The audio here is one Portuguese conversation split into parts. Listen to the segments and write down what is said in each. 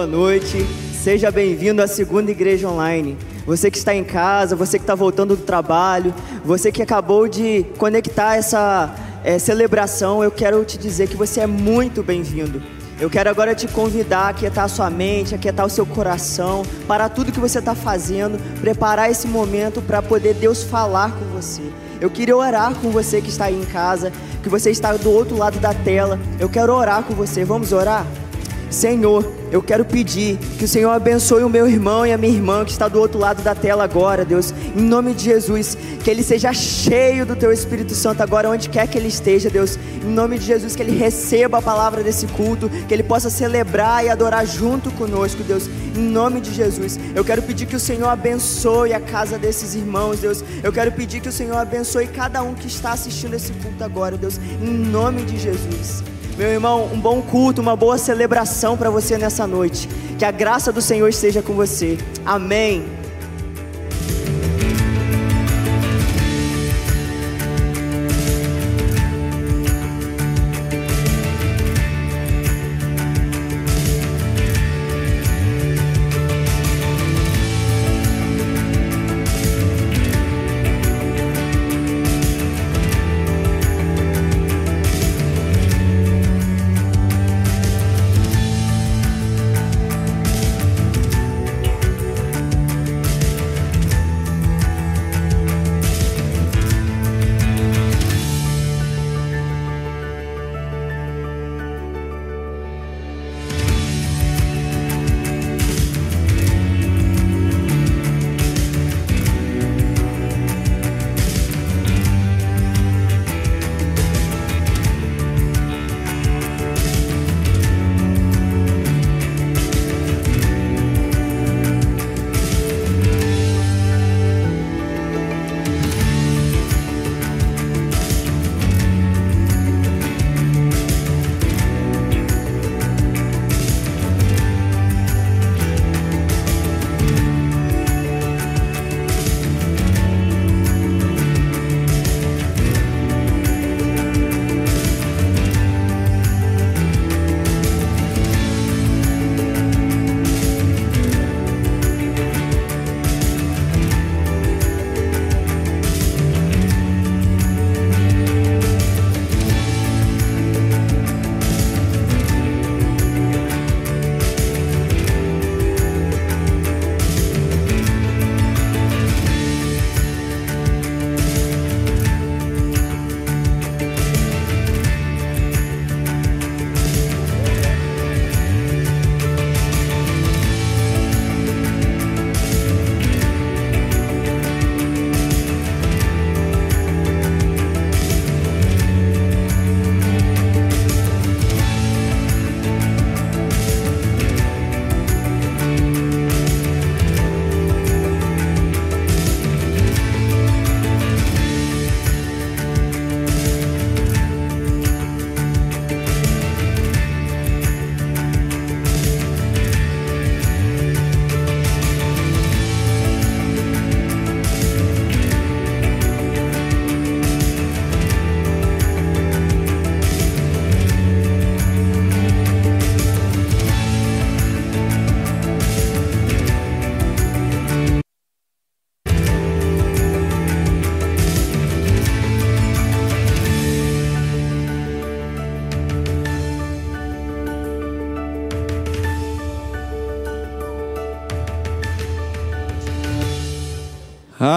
boa noite. Seja bem-vindo à segunda igreja online. Você que está em casa, você que está voltando do trabalho, você que acabou de conectar essa é, celebração, eu quero te dizer que você é muito bem-vindo. Eu quero agora te convidar a aquietar a sua mente, a aquietar o seu coração, para tudo que você está fazendo, preparar esse momento para poder Deus falar com você. Eu queria orar com você que está aí em casa, que você está do outro lado da tela. Eu quero orar com você. Vamos orar? Senhor, eu quero pedir que o Senhor abençoe o meu irmão e a minha irmã que está do outro lado da tela agora, Deus, em nome de Jesus, que ele seja cheio do teu Espírito Santo agora, onde quer que ele esteja, Deus, em nome de Jesus, que ele receba a palavra desse culto, que ele possa celebrar e adorar junto conosco, Deus, em nome de Jesus. Eu quero pedir que o Senhor abençoe a casa desses irmãos, Deus. Eu quero pedir que o Senhor abençoe cada um que está assistindo esse culto agora, Deus, em nome de Jesus. Meu irmão, um bom culto, uma boa celebração para você nessa noite. Que a graça do Senhor esteja com você. Amém.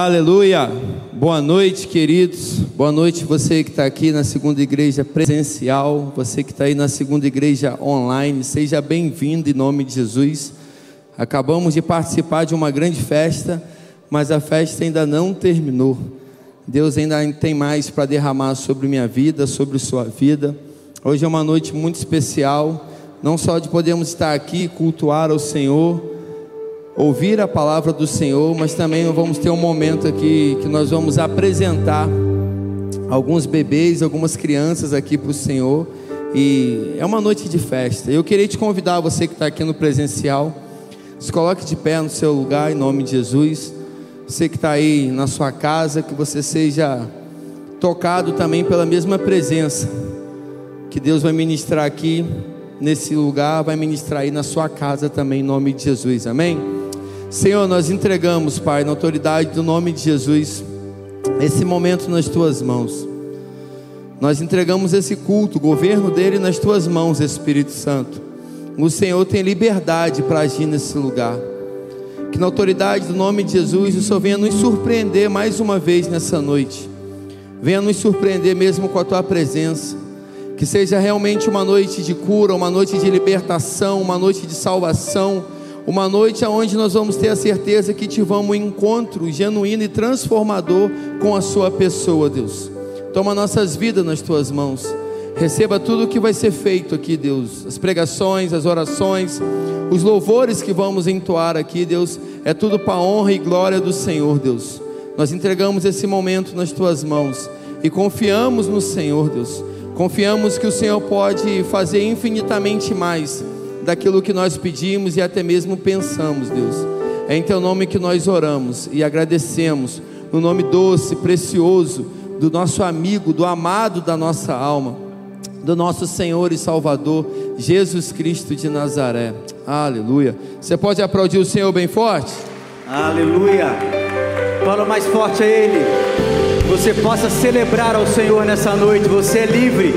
Aleluia! Boa noite, queridos. Boa noite, você que está aqui na segunda igreja presencial, você que está aí na segunda igreja online. Seja bem-vindo em nome de Jesus. Acabamos de participar de uma grande festa, mas a festa ainda não terminou. Deus ainda tem mais para derramar sobre minha vida, sobre sua vida. Hoje é uma noite muito especial, não só de podermos estar aqui cultuar ao Senhor ouvir a palavra do Senhor, mas também vamos ter um momento aqui que nós vamos apresentar alguns bebês, algumas crianças aqui para o Senhor. E é uma noite de festa. Eu queria te convidar, você que está aqui no presencial, se coloque de pé no seu lugar, em nome de Jesus. Você que está aí na sua casa, que você seja tocado também pela mesma presença que Deus vai ministrar aqui nesse lugar, vai ministrar aí na sua casa também, em nome de Jesus, amém? Senhor, nós entregamos, Pai, na autoridade do nome de Jesus, esse momento nas tuas mãos. Nós entregamos esse culto, o governo dele nas tuas mãos, Espírito Santo. O Senhor tem liberdade para agir nesse lugar. Que na autoridade do nome de Jesus, o Senhor venha nos surpreender mais uma vez nessa noite. Venha nos surpreender mesmo com a tua presença. Que seja realmente uma noite de cura, uma noite de libertação, uma noite de salvação, uma noite onde nós vamos ter a certeza que tivemos um encontro genuíno e transformador com a Sua pessoa, Deus. Toma nossas vidas nas Tuas mãos. Receba tudo o que vai ser feito aqui, Deus. As pregações, as orações, os louvores que vamos entoar aqui, Deus. É tudo para a honra e glória do Senhor, Deus. Nós entregamos esse momento nas Tuas mãos e confiamos no Senhor, Deus Confiamos que o Senhor pode fazer infinitamente mais daquilo que nós pedimos e até mesmo pensamos, Deus. É em Teu nome que nós oramos e agradecemos, no nome doce, precioso do nosso amigo, do amado da nossa alma, do nosso Senhor e Salvador, Jesus Cristo de Nazaré. Aleluia. Você pode aplaudir o Senhor bem forte? Aleluia. Fala mais forte a Ele você possa celebrar ao Senhor nessa noite. Você é livre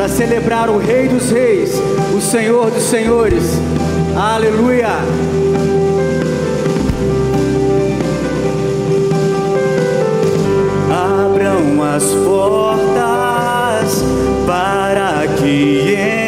para celebrar o Rei dos Reis, o Senhor dos Senhores. Aleluia. Abram as portas para que entre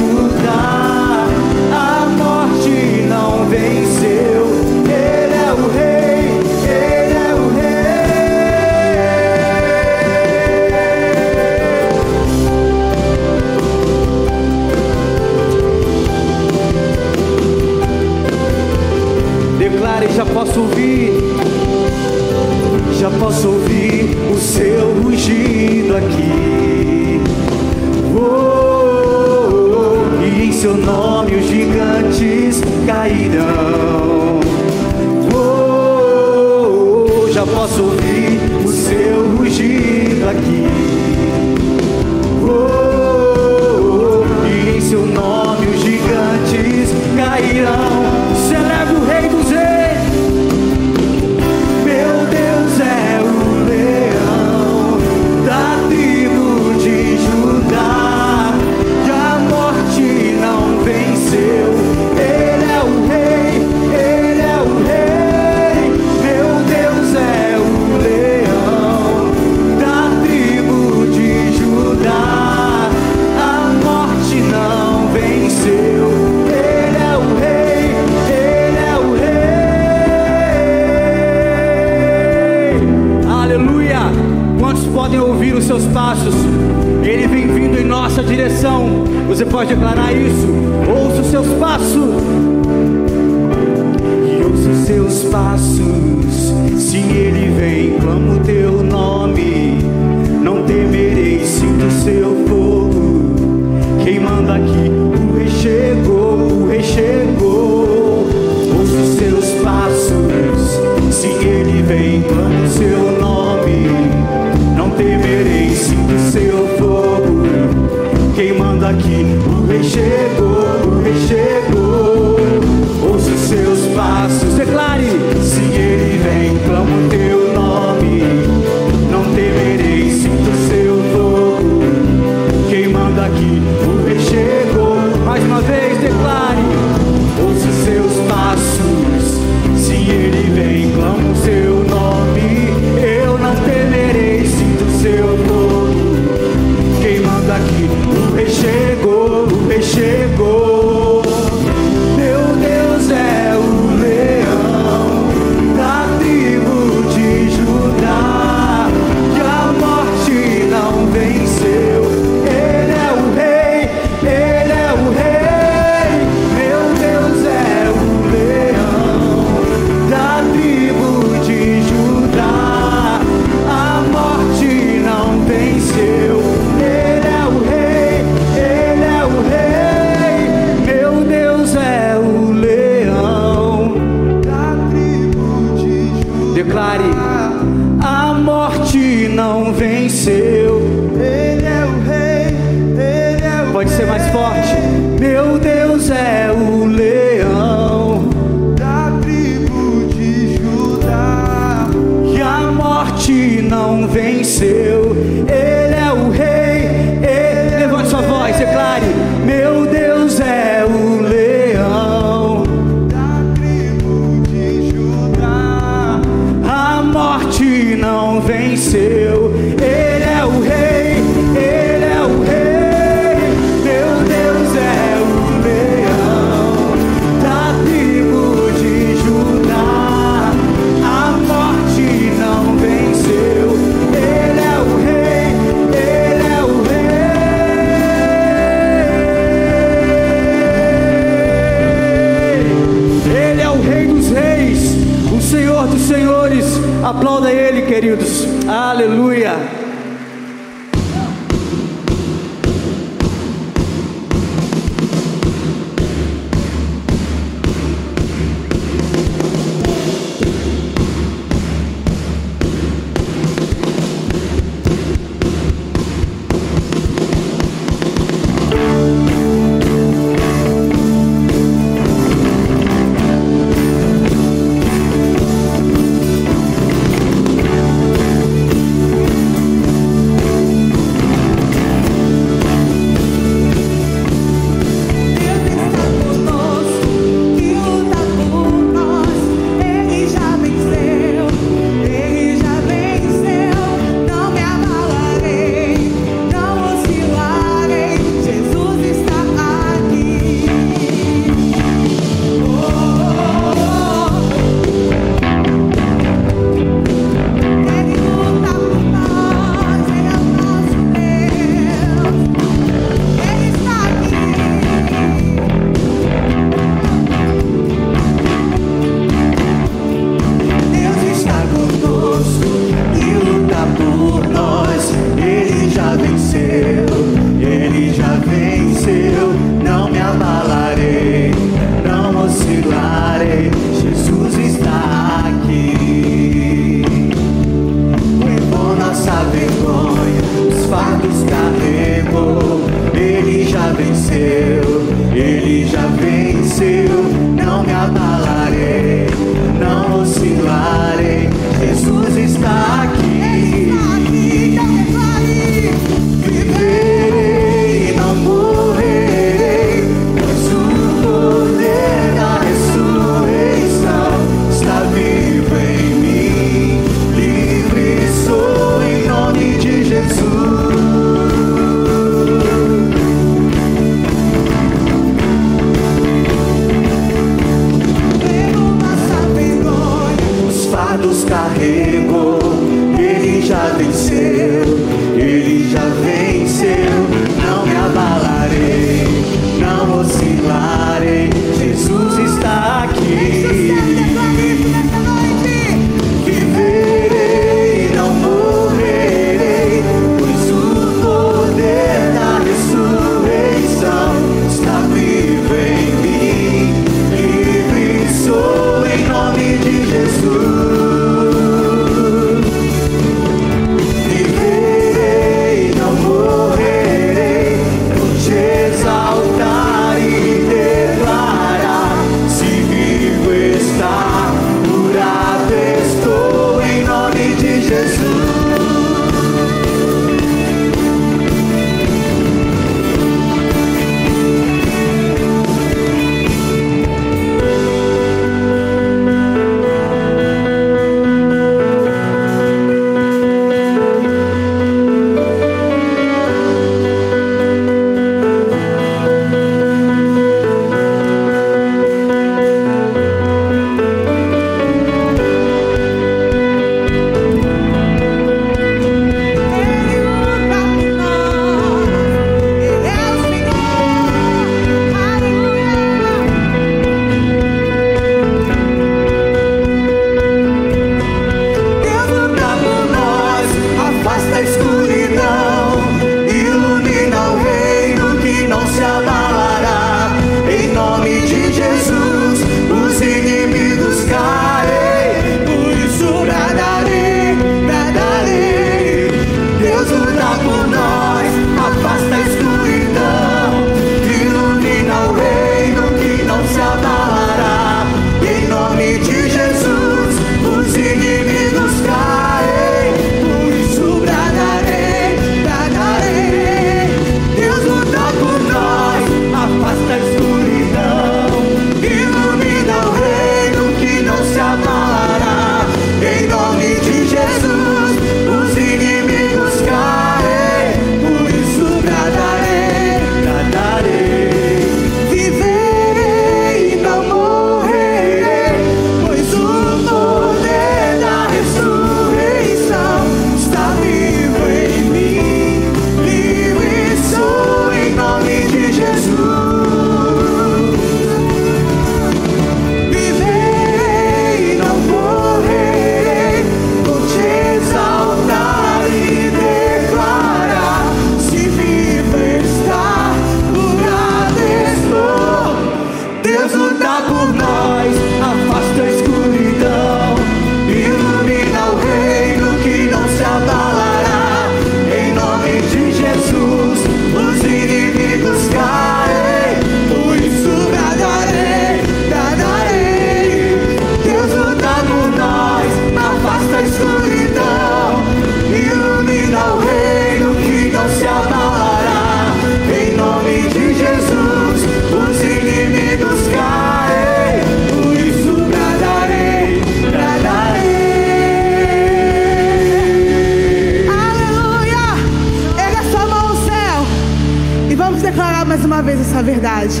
declarar mais uma vez essa verdade.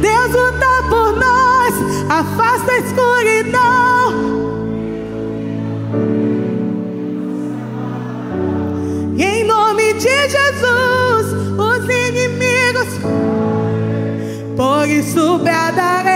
Deus luta por nós, afasta a escuridão. E em nome de Jesus, os inimigos. Por isso bradarei,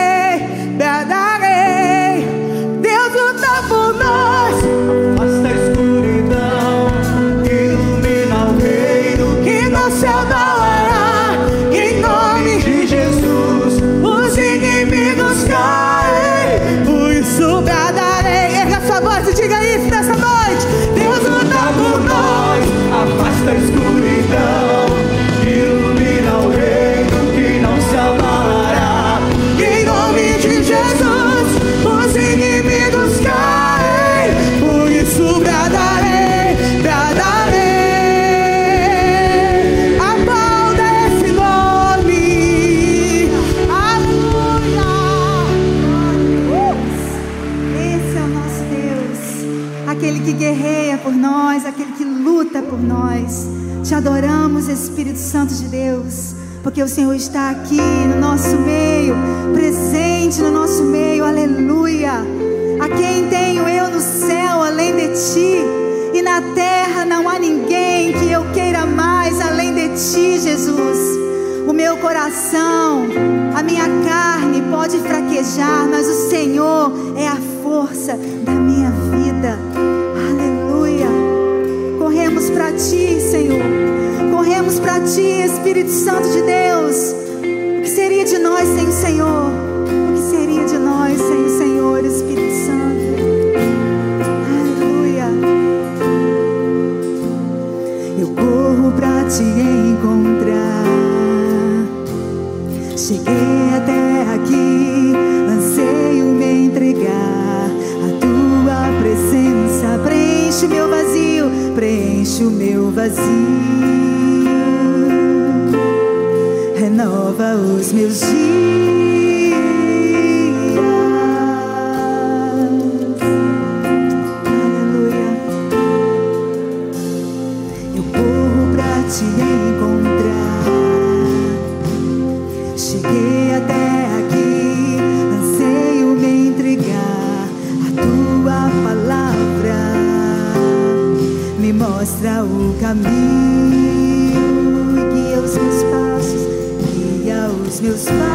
Te adoramos, Espírito Santo de Deus, porque o Senhor está aqui no nosso meio, presente no nosso meio, aleluia. A quem tenho eu no céu além de ti, e na terra não há ninguém que eu queira mais além de ti, Jesus. O meu coração, a minha carne pode fraquejar, mas o Senhor é a ti, Espírito Santo de Deus. O que seria de nós sem o Senhor? O que seria de nós sem o Senhor, Espírito Santo? Aleluia. Eu corro para te encontrar. Cheguei até aqui, anseio me entregar. A tua presença preenche meu vazio, preenche o meu vazio. Renova os meus dias. Meus passos.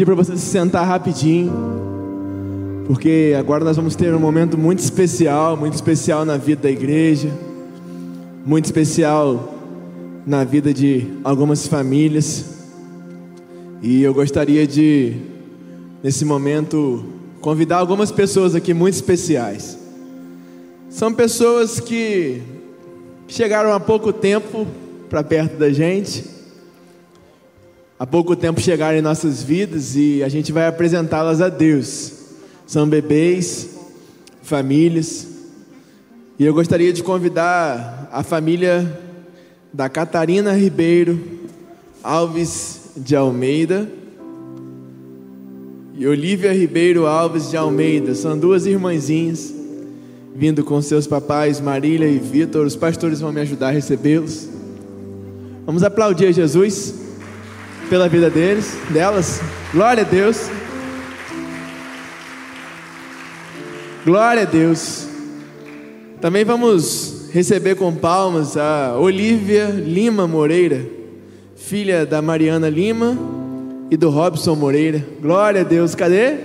Pedir para você se sentar rapidinho, porque agora nós vamos ter um momento muito especial, muito especial na vida da igreja, muito especial na vida de algumas famílias. E eu gostaria de, nesse momento, convidar algumas pessoas aqui muito especiais. São pessoas que chegaram há pouco tempo para perto da gente há pouco tempo chegaram em nossas vidas e a gente vai apresentá-las a Deus. São bebês, famílias. E eu gostaria de convidar a família da Catarina Ribeiro Alves de Almeida e Olivia Ribeiro Alves de Almeida. São duas irmãzinhas vindo com seus papais Marília e Vitor. Os pastores vão me ajudar a recebê-los. Vamos aplaudir a Jesus pela vida deles, delas. Glória a Deus. Glória a Deus. Também vamos receber com palmas a Olivia Lima Moreira, filha da Mariana Lima e do Robson Moreira. Glória a Deus. Cadê?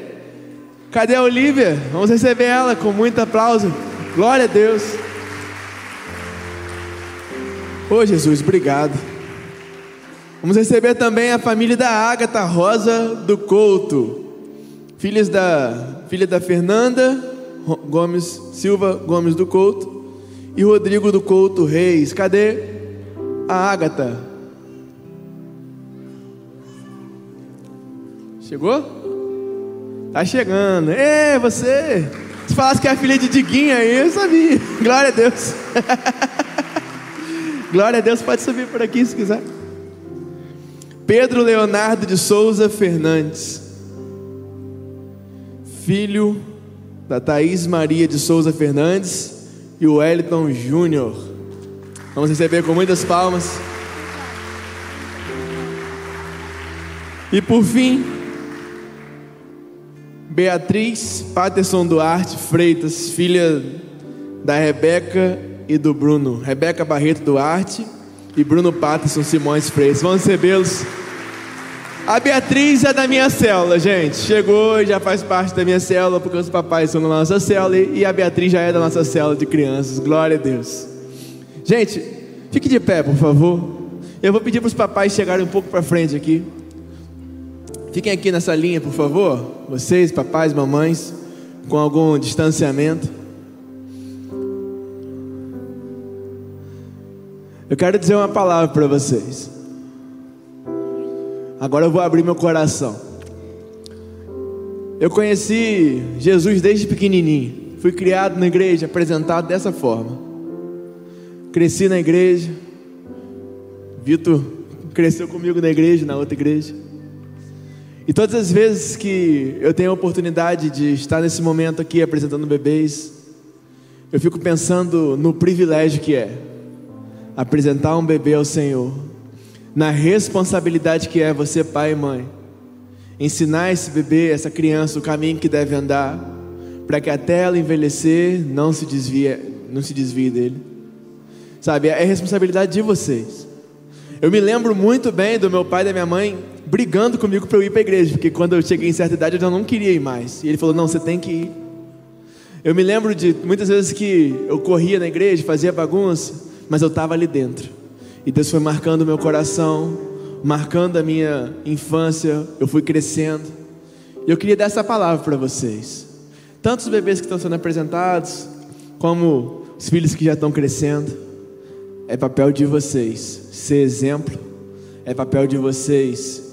Cadê a Olivia? Vamos receber ela com muito aplauso. Glória a Deus. Ô Jesus, obrigado. Vamos receber também a família da Ágata Rosa do Couto, filhas da filha da Fernanda Gomes Silva Gomes do Couto e Rodrigo do Couto Reis. Cadê a Ágata? Chegou? Tá chegando. Ei, você! Se falasse que é a filha de Diguinha aí, eu sabia. Glória a Deus. Glória a Deus, pode subir por aqui se quiser. Pedro Leonardo de Souza Fernandes, filho da Thaís Maria de Souza Fernandes e o Wellington Júnior. Vamos receber com muitas palmas. E por fim, Beatriz Paterson Duarte Freitas, filha da Rebeca e do Bruno. Rebeca Barreto Duarte e Bruno Paterson Simões Freitas. Vamos recebê-los. A Beatriz é da minha célula, gente. Chegou e já faz parte da minha célula, porque os papais são da nossa célula e a Beatriz já é da nossa célula de crianças. Glória a Deus. Gente, fique de pé, por favor. Eu vou pedir para os papais chegarem um pouco para frente aqui. Fiquem aqui nessa linha, por favor. Vocês, papais, mamães, com algum distanciamento. Eu quero dizer uma palavra para vocês. Agora eu vou abrir meu coração. Eu conheci Jesus desde pequenininho. Fui criado na igreja, apresentado dessa forma. Cresci na igreja. Vitor cresceu comigo na igreja, na outra igreja. E todas as vezes que eu tenho a oportunidade de estar nesse momento aqui apresentando bebês, eu fico pensando no privilégio que é apresentar um bebê ao Senhor, na responsabilidade que é você, pai e mãe, ensinar esse bebê, essa criança, o caminho que deve andar, para que até ela envelhecer não se desvie, não se desvie dele. Sabe, é responsabilidade de vocês. Eu me lembro muito bem do meu pai e da minha mãe brigando comigo para eu ir para a igreja, porque quando eu cheguei em certa idade eu já não queria ir mais. E ele falou: "Não, você tem que ir". Eu me lembro de muitas vezes que eu corria na igreja, fazia bagunça, mas eu estava ali dentro. E Deus foi marcando meu coração, marcando a minha infância, eu fui crescendo. E eu queria dar essa palavra para vocês. Tanto os bebês que estão sendo apresentados, como os filhos que já estão crescendo. É papel de vocês ser exemplo, é papel de vocês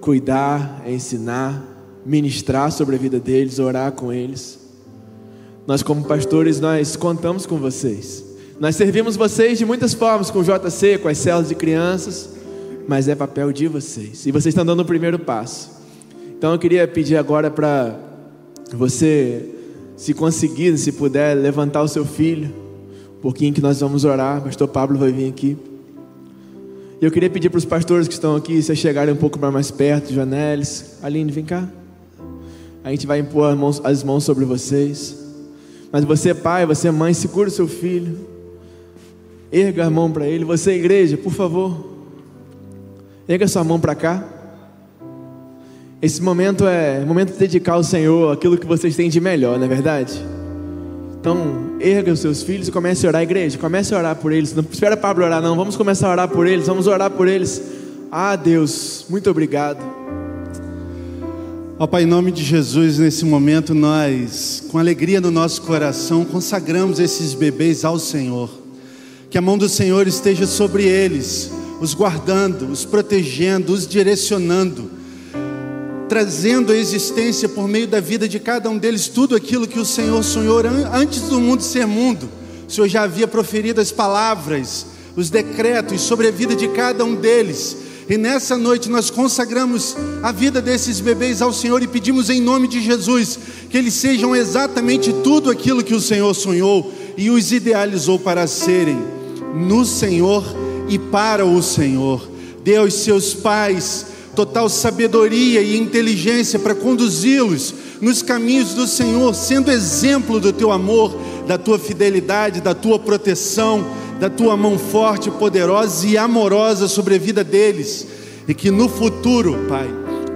cuidar, ensinar, ministrar sobre a vida deles, orar com eles. Nós como pastores, nós contamos com vocês. Nós servimos vocês de muitas formas, com o JC, com as células de crianças, mas é papel de vocês. E vocês estão dando o primeiro passo. Então eu queria pedir agora para você, se conseguir, se puder, levantar o seu filho, um pouquinho que nós vamos orar. Pastor Pablo vai vir aqui. E eu queria pedir para os pastores que estão aqui, se chegarem um pouco mais perto, Janelis, Aline, vem cá. A gente vai impor as mãos sobre vocês. Mas você, pai, você, mãe, segura o seu filho. Erga a mão para ele. Você, igreja, por favor. Erga sua mão para cá. Esse momento é momento de dedicar ao Senhor aquilo que vocês têm de melhor, não é verdade? Então, erga os seus filhos e comece a orar, igreja. Comece a orar por eles. Não espera Pablo orar, não. Vamos começar a orar por eles. Vamos orar por eles. Ah, Deus, muito obrigado. Ó Pai, em nome de Jesus, nesse momento nós, com alegria no nosso coração, consagramos esses bebês ao Senhor. Que a mão do Senhor esteja sobre eles, os guardando, os protegendo, os direcionando, trazendo à existência por meio da vida de cada um deles tudo aquilo que o Senhor sonhou antes do mundo ser mundo. O Senhor já havia proferido as palavras, os decretos sobre a vida de cada um deles e nessa noite nós consagramos a vida desses bebês ao Senhor e pedimos em nome de Jesus que eles sejam exatamente tudo aquilo que o Senhor sonhou e os idealizou para serem no Senhor e para o Senhor. Dê aos seus pais total sabedoria e inteligência para conduzi-los nos caminhos do Senhor, sendo exemplo do teu amor, da tua fidelidade, da tua proteção da tua mão forte, poderosa e amorosa sobre a vida deles, e que no futuro, Pai,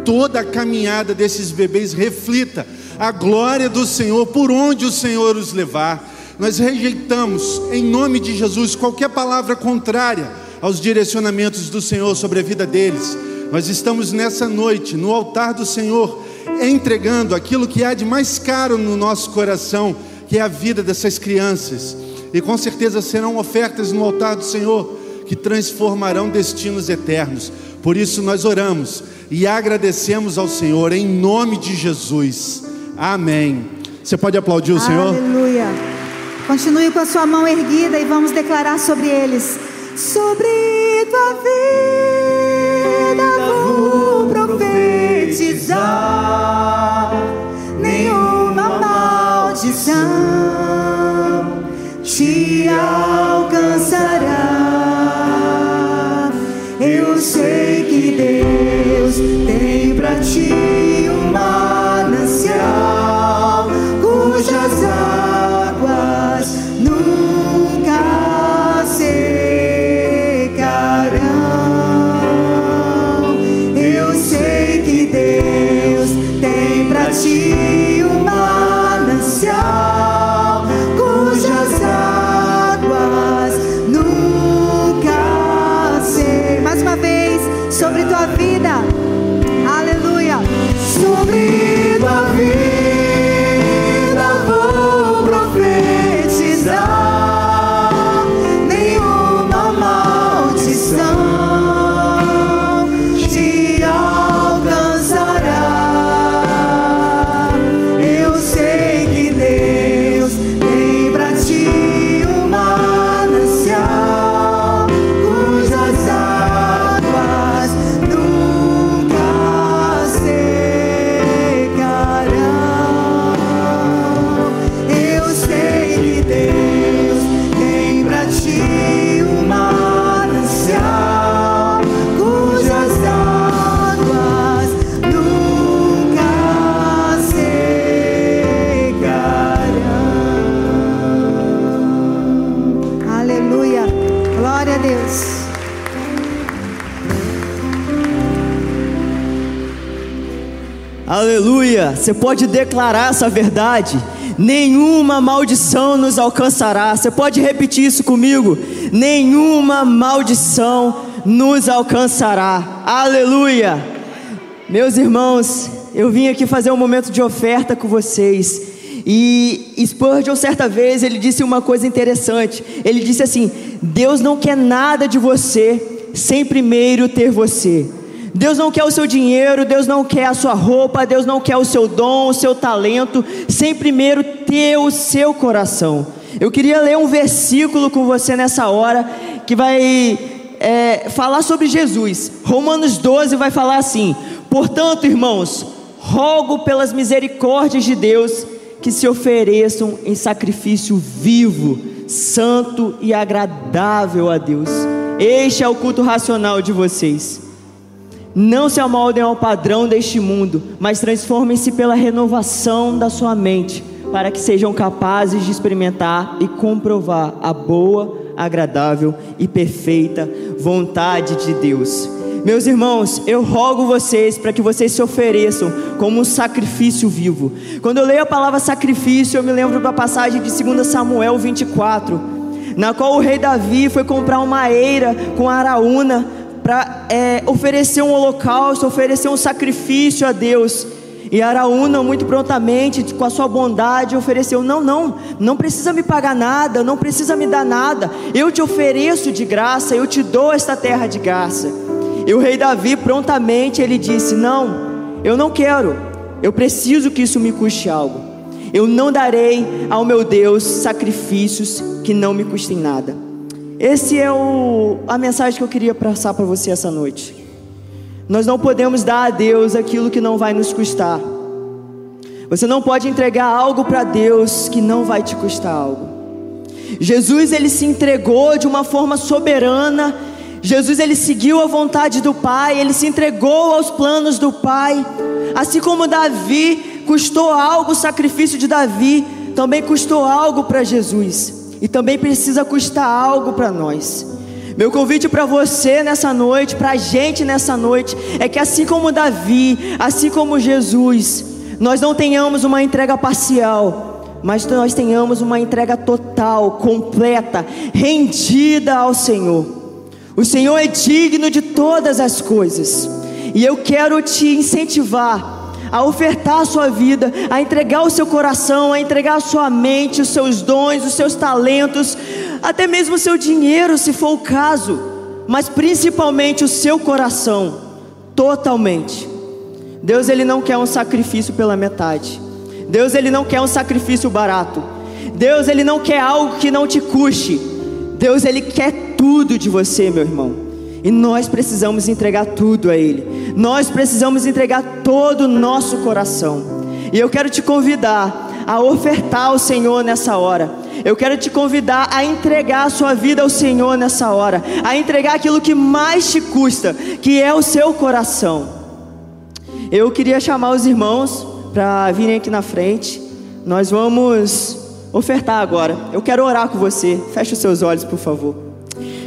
toda a caminhada desses bebês reflita a glória do Senhor por onde o Senhor os levar. Nós rejeitamos, em nome de Jesus, qualquer palavra contrária aos direcionamentos do Senhor sobre a vida deles. Nós estamos nessa noite, no altar do Senhor, entregando aquilo que há de mais caro no nosso coração, que é a vida dessas crianças e com certeza serão ofertas no altar do Senhor que transformarão destinos eternos. Por isso nós oramos e agradecemos ao Senhor em nome de Jesus. Amém. Você pode aplaudir o Senhor? Aleluia. Continue com a sua mão erguida e vamos declarar sobre eles. Sobre tua vida vou profetizar. Nenhuma maldição te Você pode declarar essa verdade. Nenhuma maldição nos alcançará. Você pode repetir isso comigo? Nenhuma maldição nos alcançará. Aleluia! Meus irmãos, eu vim aqui fazer um momento de oferta com vocês. E Spurgeon, certa vez, ele disse uma coisa interessante. Ele disse assim: Deus não quer nada de você sem primeiro ter você. Deus não quer o seu dinheiro, Deus não quer a sua roupa, Deus não quer o seu dom, o seu talento, sem primeiro ter o seu coração. Eu queria ler um versículo com você nessa hora que vai é, falar sobre Jesus. Romanos 12 vai falar assim: Portanto, irmãos, rogo pelas misericórdias de Deus que se ofereçam em sacrifício vivo, santo e agradável a Deus. Este é o culto racional de vocês. Não se amoldem ao padrão deste mundo, mas transformem-se pela renovação da sua mente, para que sejam capazes de experimentar e comprovar a boa, agradável e perfeita vontade de Deus. Meus irmãos, eu rogo vocês para que vocês se ofereçam como um sacrifício vivo. Quando eu leio a palavra sacrifício, eu me lembro da passagem de 2 Samuel 24, na qual o rei Davi foi comprar uma eira com araúna para é, oferecer um holocausto, oferecer um sacrifício a Deus. E Araúna, muito prontamente, com a sua bondade, ofereceu: Não, não, não precisa me pagar nada, não precisa me dar nada, eu te ofereço de graça, eu te dou esta terra de graça. E o rei Davi, prontamente, ele disse: Não, eu não quero, eu preciso que isso me custe algo. Eu não darei ao meu Deus sacrifícios que não me custem nada. Esse é o, a mensagem que eu queria passar para você essa noite. Nós não podemos dar a Deus aquilo que não vai nos custar. Você não pode entregar algo para Deus que não vai te custar algo. Jesus ele se entregou de uma forma soberana. Jesus ele seguiu a vontade do Pai, ele se entregou aos planos do Pai. Assim como Davi custou algo o sacrifício de Davi, também custou algo para Jesus e também precisa custar algo para nós. Meu convite para você nessa noite, para a gente nessa noite, é que assim como Davi, assim como Jesus, nós não tenhamos uma entrega parcial, mas nós tenhamos uma entrega total, completa, rendida ao Senhor. O Senhor é digno de todas as coisas, e eu quero te incentivar a ofertar a sua vida, a entregar o seu coração, a entregar a sua mente, os seus dons, os seus talentos, até mesmo o seu dinheiro, se for o caso, mas principalmente o seu coração, totalmente. Deus ele não quer um sacrifício pela metade. Deus ele não quer um sacrifício barato. Deus ele não quer algo que não te custe. Deus ele quer tudo de você, meu irmão. E nós precisamos entregar tudo a Ele. Nós precisamos entregar todo o nosso coração. E eu quero te convidar a ofertar ao Senhor nessa hora. Eu quero te convidar a entregar a sua vida ao Senhor nessa hora, a entregar aquilo que mais te custa, que é o seu coração. Eu queria chamar os irmãos para virem aqui na frente. Nós vamos ofertar agora. Eu quero orar com você. Feche os seus olhos, por favor.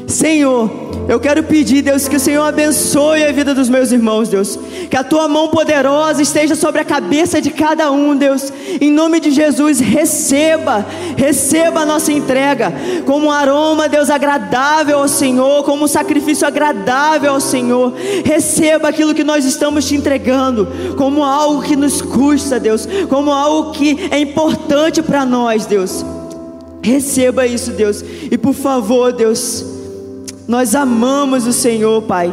Senhor, eu quero pedir, Deus, que o Senhor abençoe a vida dos meus irmãos, Deus. Que a tua mão poderosa esteja sobre a cabeça de cada um, Deus. Em nome de Jesus, receba, receba a nossa entrega como um aroma, Deus, agradável ao Senhor, como um sacrifício agradável ao Senhor. Receba aquilo que nós estamos te entregando, como algo que nos custa, Deus, como algo que é importante para nós, Deus. Receba isso, Deus. E por favor, Deus, nós amamos o Senhor, Pai.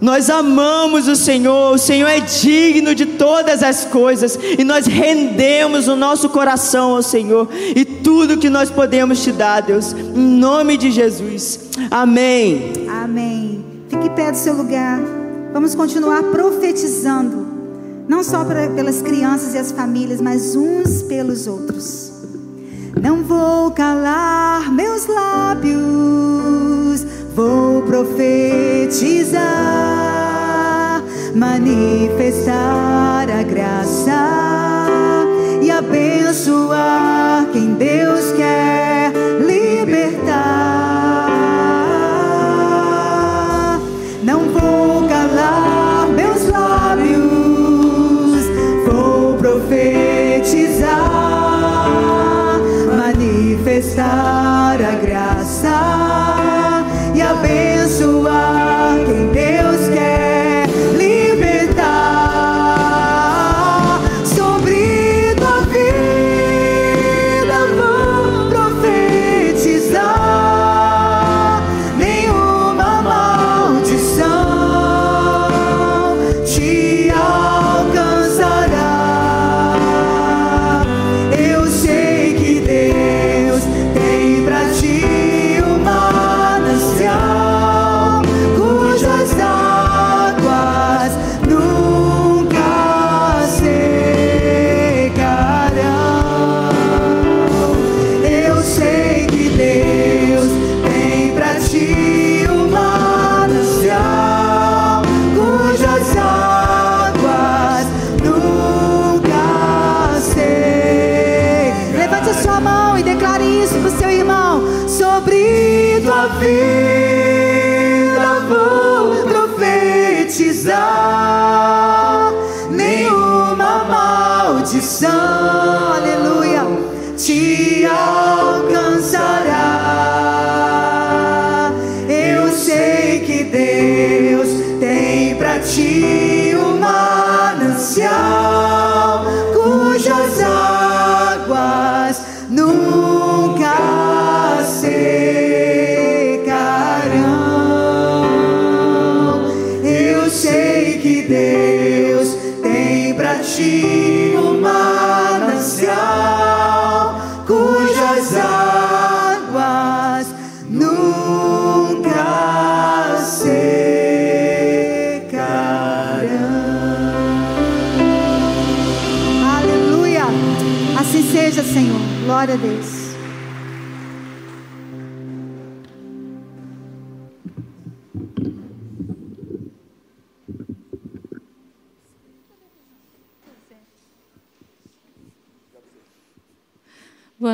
Nós amamos o Senhor, o Senhor é digno de todas as coisas, e nós rendemos o nosso coração ao Senhor, e tudo que nós podemos te dar, Deus, em nome de Jesus, amém. Amém. Fique pé do seu lugar, vamos continuar profetizando, não só pelas crianças e as famílias, mas uns pelos outros. Não vou calar meus lábios Vou profetizar, manifestar a graça e abençoar quem Deus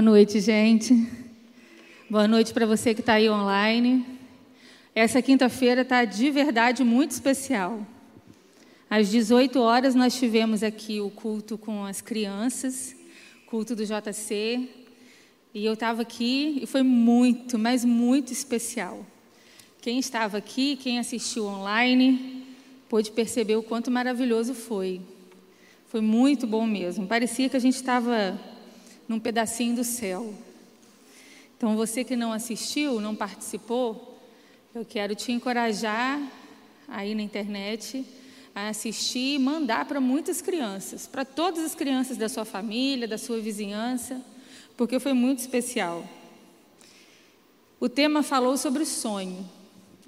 noite, gente. Boa noite para você que está aí online. Essa quinta-feira está de verdade muito especial. Às 18 horas nós tivemos aqui o culto com as crianças, culto do JC, e eu estava aqui e foi muito, mas muito especial. Quem estava aqui, quem assistiu online, pôde perceber o quanto maravilhoso foi. Foi muito bom mesmo. Parecia que a gente estava num pedacinho do céu. Então, você que não assistiu, não participou, eu quero te encorajar aí na internet a assistir e mandar para muitas crianças, para todas as crianças da sua família, da sua vizinhança, porque foi muito especial. O tema falou sobre sonho,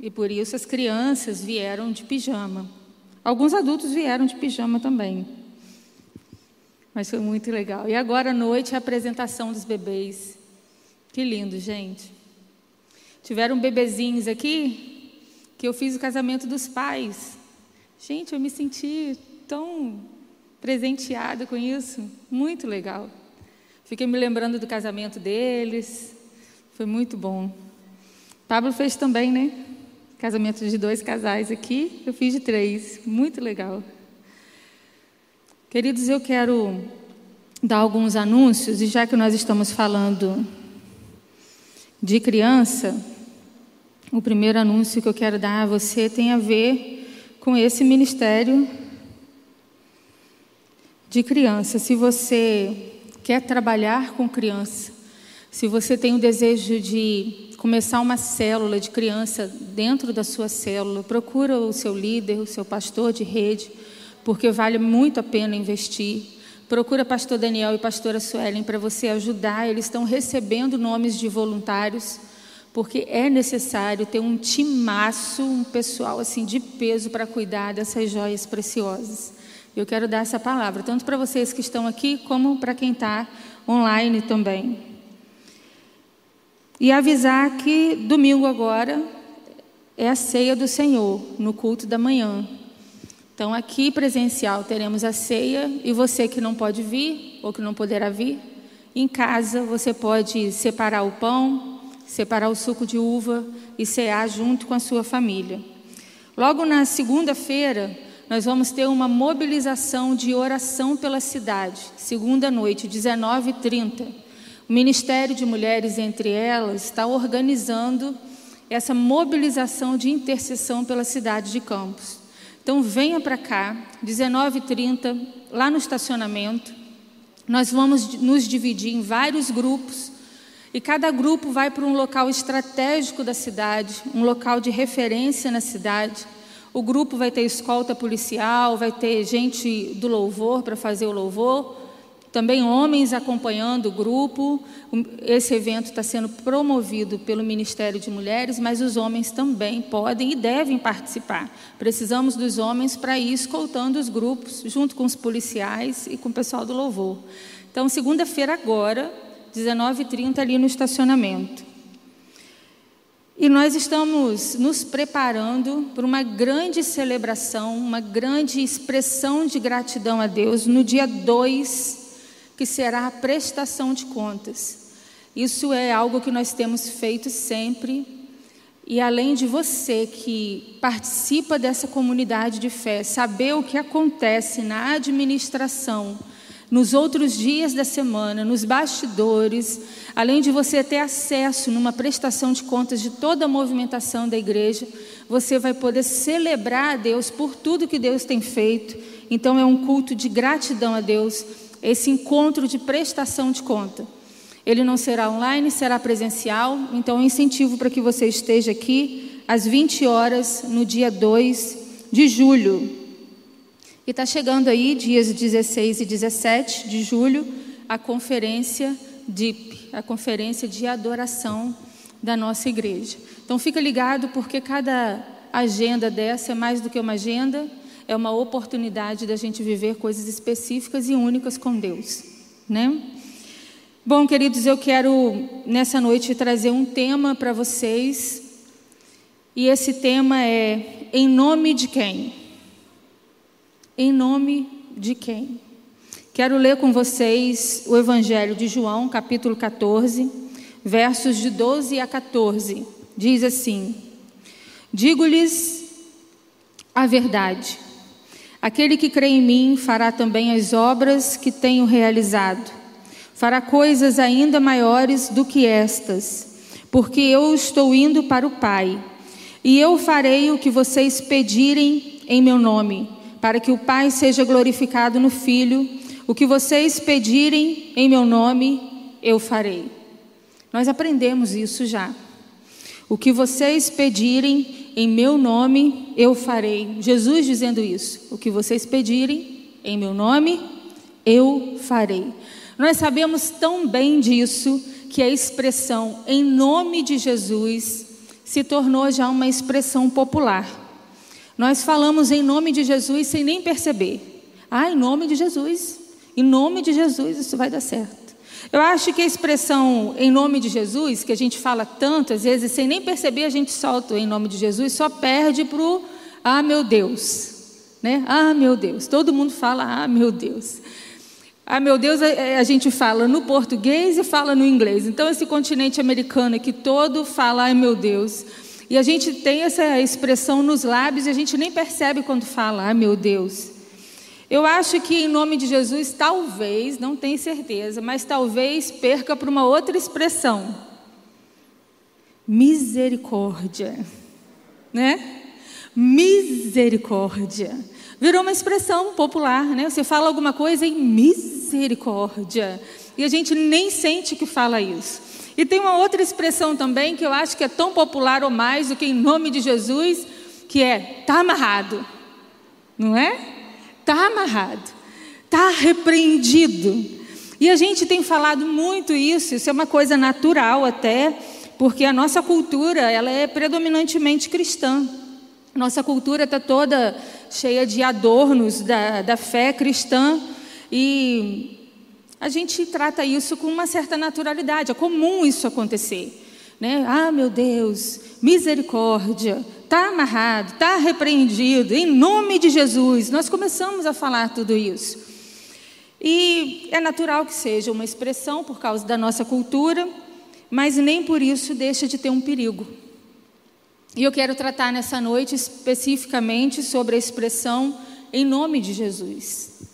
e por isso as crianças vieram de pijama. Alguns adultos vieram de pijama também. Mas foi muito legal. E agora à noite a apresentação dos bebês. Que lindo, gente. Tiveram bebezinhos aqui que eu fiz o casamento dos pais. Gente, eu me senti tão presenteada com isso. Muito legal. Fiquei me lembrando do casamento deles. Foi muito bom. Pablo fez também, né? Casamento de dois casais aqui. Eu fiz de três. Muito legal. Queridos, eu quero dar alguns anúncios, e já que nós estamos falando de criança, o primeiro anúncio que eu quero dar a você tem a ver com esse ministério de criança. Se você quer trabalhar com criança, se você tem o desejo de começar uma célula de criança dentro da sua célula, procura o seu líder, o seu pastor de rede porque vale muito a pena investir. Procura pastor Daniel e pastora Suelen para você ajudar. Eles estão recebendo nomes de voluntários, porque é necessário ter um timaço, um pessoal assim de peso para cuidar dessas joias preciosas. Eu quero dar essa palavra, tanto para vocês que estão aqui, como para quem está online também. E avisar que domingo agora é a ceia do Senhor, no culto da manhã. Então, aqui presencial teremos a ceia e você que não pode vir ou que não poderá vir, em casa você pode separar o pão, separar o suco de uva e cear junto com a sua família. Logo na segunda-feira, nós vamos ter uma mobilização de oração pela cidade, segunda noite, 19h30. O Ministério de Mulheres, entre elas, está organizando essa mobilização de intercessão pela cidade de Campos. Então venha para cá, 19h30, lá no estacionamento. Nós vamos nos dividir em vários grupos e cada grupo vai para um local estratégico da cidade, um local de referência na cidade. O grupo vai ter escolta policial, vai ter gente do louvor para fazer o louvor, também homens acompanhando o grupo. Esse evento está sendo promovido pelo Ministério de Mulheres, mas os homens também podem e devem participar. Precisamos dos homens para ir escoltando os grupos, junto com os policiais e com o pessoal do louvor. Então, segunda-feira agora, 19h30, ali no estacionamento. E nós estamos nos preparando para uma grande celebração, uma grande expressão de gratidão a Deus no dia 2 que será a prestação de contas. Isso é algo que nós temos feito sempre. E além de você que participa dessa comunidade de fé, saber o que acontece na administração, nos outros dias da semana, nos bastidores, além de você ter acesso numa prestação de contas de toda a movimentação da igreja, você vai poder celebrar a Deus por tudo que Deus tem feito. Então é um culto de gratidão a Deus, esse encontro de prestação de conta. Ele não será online, será presencial, então eu incentivo para que você esteja aqui às 20 horas no dia 2 de julho. E está chegando aí, dias 16 e 17 de julho, a conferência de, a conferência de adoração da nossa igreja. Então fica ligado porque cada agenda dessa é mais do que uma agenda, é uma oportunidade da gente viver coisas específicas e únicas com Deus, né? Bom, queridos, eu quero nessa noite trazer um tema para vocês. E esse tema é em nome de quem? Em nome de quem? Quero ler com vocês o Evangelho de João, capítulo 14, versos de 12 a 14. Diz assim: Digo-lhes a verdade. Aquele que crê em mim fará também as obras que tenho realizado. Fará coisas ainda maiores do que estas, porque eu estou indo para o Pai. E eu farei o que vocês pedirem em meu nome para que o Pai seja glorificado no Filho. O que vocês pedirem em meu nome, eu farei. Nós aprendemos isso já. O que vocês pedirem em meu nome, eu farei. Jesus dizendo isso. O que vocês pedirem em meu nome, eu farei. Nós sabemos tão bem disso que a expressão em nome de Jesus se tornou já uma expressão popular. Nós falamos em nome de Jesus sem nem perceber. Ah, em nome de Jesus. Em nome de Jesus isso vai dar certo. Eu acho que a expressão em nome de Jesus, que a gente fala tanto, às vezes sem nem perceber a gente solta em nome de Jesus, só perde para o ah, meu Deus. Né? Ah, meu Deus. Todo mundo fala ah, meu Deus. Ah, meu Deus, a, gente fala no português e fala no inglês. Então, esse continente americano aqui todo fala, ai meu Deus. E a gente tem essa expressão nos lábios e a gente nem percebe quando fala, ah, meu Deus. Eu acho que em nome de Jesus, talvez, não tenho certeza, mas talvez perca para uma outra expressão. Misericórdia. Né? Misericórdia. Virou uma expressão popular, né? Você fala alguma coisa em misericórdia. E a gente nem sente que fala isso. E tem uma outra expressão também que eu acho que é tão popular ou mais do que em nome de Jesus, que é tá amarrado. Não é? Tá amarrado. Tá repreendido. E a gente tem falado muito isso, isso é uma coisa natural até, porque a nossa cultura, ela é predominantemente cristã. Nossa cultura está toda cheia de adornos da, da fé cristã e a gente trata isso com uma certa naturalidade, é comum isso acontecer. Né? Ah, meu Deus, misericórdia, está amarrado, está repreendido, em nome de Jesus. Nós começamos a falar tudo isso. E é natural que seja uma expressão por causa da nossa cultura, mas nem por isso deixa de ter um perigo. E eu quero tratar nessa noite especificamente sobre a expressão em nome de Jesus.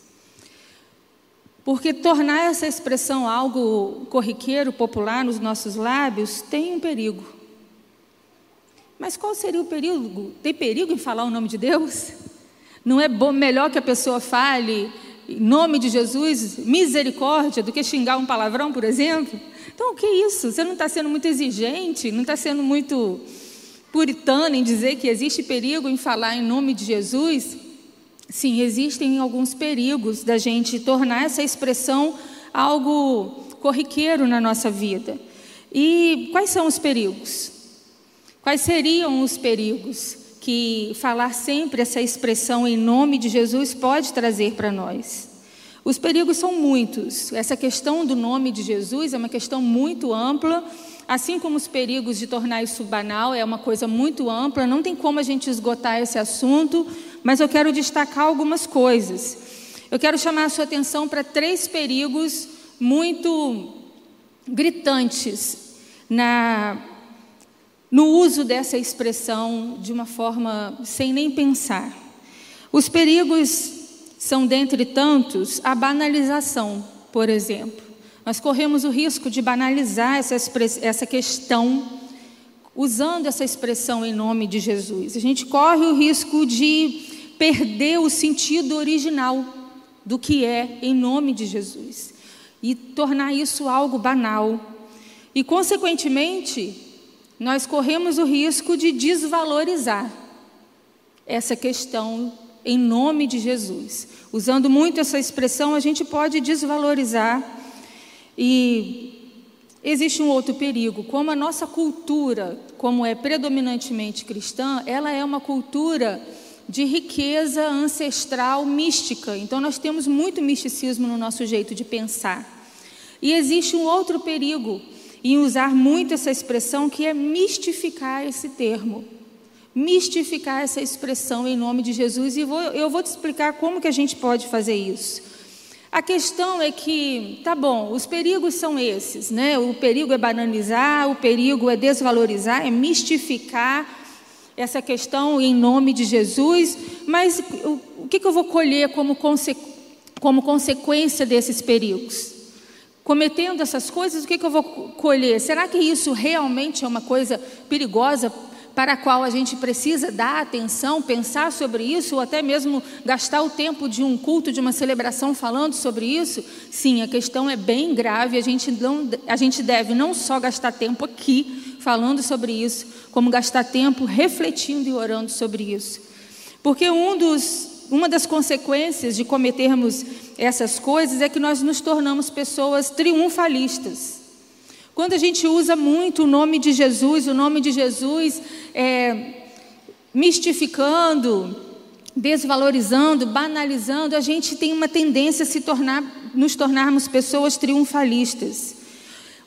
Porque tornar essa expressão algo corriqueiro, popular nos nossos lábios, tem um perigo. Mas qual seria o perigo? Tem perigo em falar o nome de Deus? Não é bom, melhor que a pessoa fale em nome de Jesus, misericórdia, do que xingar um palavrão, por exemplo? Então, o que é isso? Você não está sendo muito exigente, não está sendo muito puritano em dizer que existe perigo em falar em nome de Jesus? Sim, existem alguns perigos da gente tornar essa expressão algo corriqueiro na nossa vida. E quais são os perigos? Quais seriam os perigos que falar sempre essa expressão em nome de Jesus pode trazer para nós? Os perigos são muitos. Essa questão do nome de Jesus é uma questão muito ampla, assim como os perigos de tornar isso banal é uma coisa muito ampla, não tem como a gente esgotar esse assunto mas eu quero destacar algumas coisas. Eu quero chamar a sua atenção para três perigos muito gritantes na, no uso dessa expressão de uma forma sem nem pensar. Os perigos são, dentre tantos, a banalização, por exemplo. Nós corremos o risco de banalizar essa, essa questão usando essa expressão em nome de Jesus. A gente corre o risco de perder o sentido original do que é em nome de Jesus e tornar isso algo banal. E, consequentemente, nós corremos o risco de desvalorizar essa questão em nome de Jesus. Usando muito essa expressão, a gente pode desvalorizar e existe um outro perigo, como a nossa cultura, como é predominantemente cristã, ela é uma cultura de riqueza ancestral mística. Então nós temos muito misticismo no nosso jeito de pensar. E existe um outro perigo em usar muito essa expressão que é mistificar esse termo. Mistificar essa expressão em nome de Jesus e vou, eu vou te explicar como que a gente pode fazer isso. A questão é que, tá bom, os perigos são esses, né? O perigo é banalizar, o perigo é desvalorizar, é mistificar essa questão em nome de Jesus, mas o, o que, que eu vou colher como, conse, como consequência desses perigos? Cometendo essas coisas, o que, que eu vou colher? Será que isso realmente é uma coisa perigosa para a qual a gente precisa dar atenção, pensar sobre isso, ou até mesmo gastar o tempo de um culto, de uma celebração falando sobre isso? Sim, a questão é bem grave. A gente, não, a gente deve não só gastar tempo aqui falando sobre isso, como gastar tempo refletindo e orando sobre isso. Porque um dos, uma das consequências de cometermos essas coisas é que nós nos tornamos pessoas triunfalistas. Quando a gente usa muito o nome de Jesus, o nome de Jesus é, mistificando, desvalorizando, banalizando, a gente tem uma tendência a se tornar, nos tornarmos pessoas triunfalistas.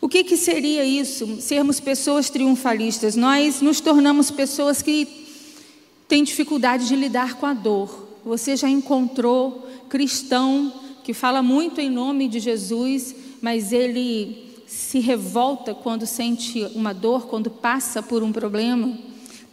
O que, que seria isso? Sermos pessoas triunfalistas? Nós nos tornamos pessoas que têm dificuldade de lidar com a dor. Você já encontrou cristão que fala muito em nome de Jesus, mas ele se revolta quando sente uma dor, quando passa por um problema,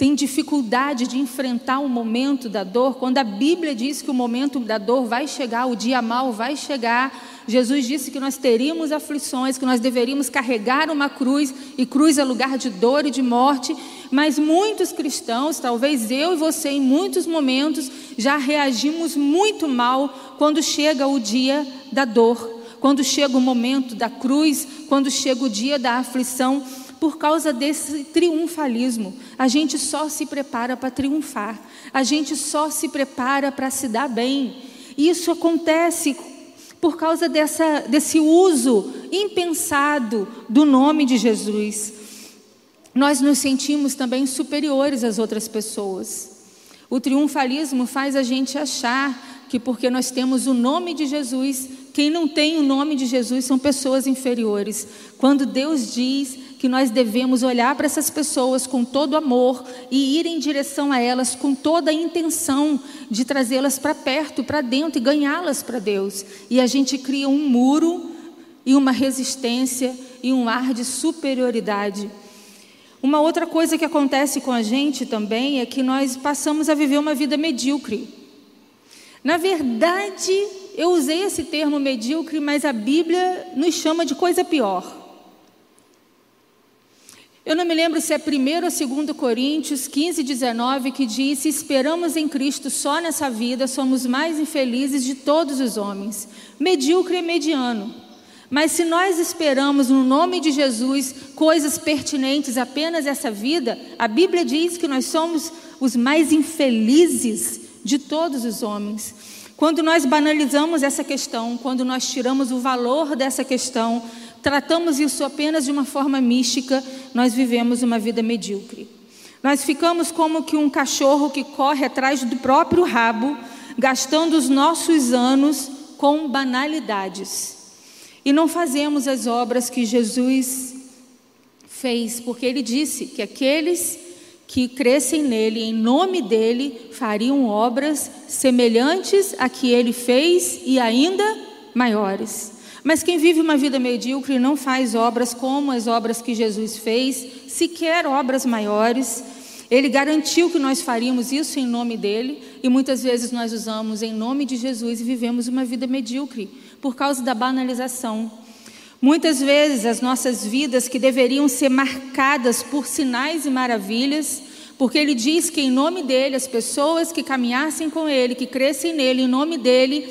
tem dificuldade de enfrentar o momento da dor, quando a Bíblia diz que o momento da dor vai chegar, o dia mal vai chegar. Jesus disse que nós teríamos aflições, que nós deveríamos carregar uma cruz, e cruz é lugar de dor e de morte. Mas muitos cristãos, talvez eu e você, em muitos momentos, já reagimos muito mal quando chega o dia da dor quando chega o momento da cruz, quando chega o dia da aflição, por causa desse triunfalismo. A gente só se prepara para triunfar, a gente só se prepara para se dar bem. Isso acontece por causa dessa, desse uso impensado do nome de Jesus. Nós nos sentimos também superiores às outras pessoas. O triunfalismo faz a gente achar que porque nós temos o nome de Jesus, quem não tem o nome de Jesus são pessoas inferiores. Quando Deus diz que nós devemos olhar para essas pessoas com todo amor e ir em direção a elas com toda a intenção de trazê-las para perto, para dentro e ganhá-las para Deus. E a gente cria um muro e uma resistência e um ar de superioridade. Uma outra coisa que acontece com a gente também é que nós passamos a viver uma vida medíocre. Na verdade, eu usei esse termo medíocre, mas a Bíblia nos chama de coisa pior. Eu não me lembro se é 1 ou 2 Coríntios 15, 19, que diz: Se esperamos em Cristo só nessa vida, somos mais infelizes de todos os homens. Medíocre é mediano. Mas se nós esperamos no nome de Jesus coisas pertinentes apenas essa vida, a Bíblia diz que nós somos os mais infelizes de todos os homens. Quando nós banalizamos essa questão, quando nós tiramos o valor dessa questão, tratamos isso apenas de uma forma mística, nós vivemos uma vida medíocre. Nós ficamos como que um cachorro que corre atrás do próprio rabo, gastando os nossos anos com banalidades. E não fazemos as obras que Jesus fez, porque ele disse que aqueles que crescem nele, em nome dele, fariam obras semelhantes a que ele fez e ainda maiores. Mas quem vive uma vida medíocre não faz obras como as obras que Jesus fez, sequer obras maiores. Ele garantiu que nós faríamos isso em nome dele, e muitas vezes nós usamos em nome de Jesus e vivemos uma vida medíocre por causa da banalização. Muitas vezes as nossas vidas que deveriam ser marcadas por sinais e maravilhas, porque ele diz que em nome dele, as pessoas que caminhassem com ele, que crescem nele, em nome dele,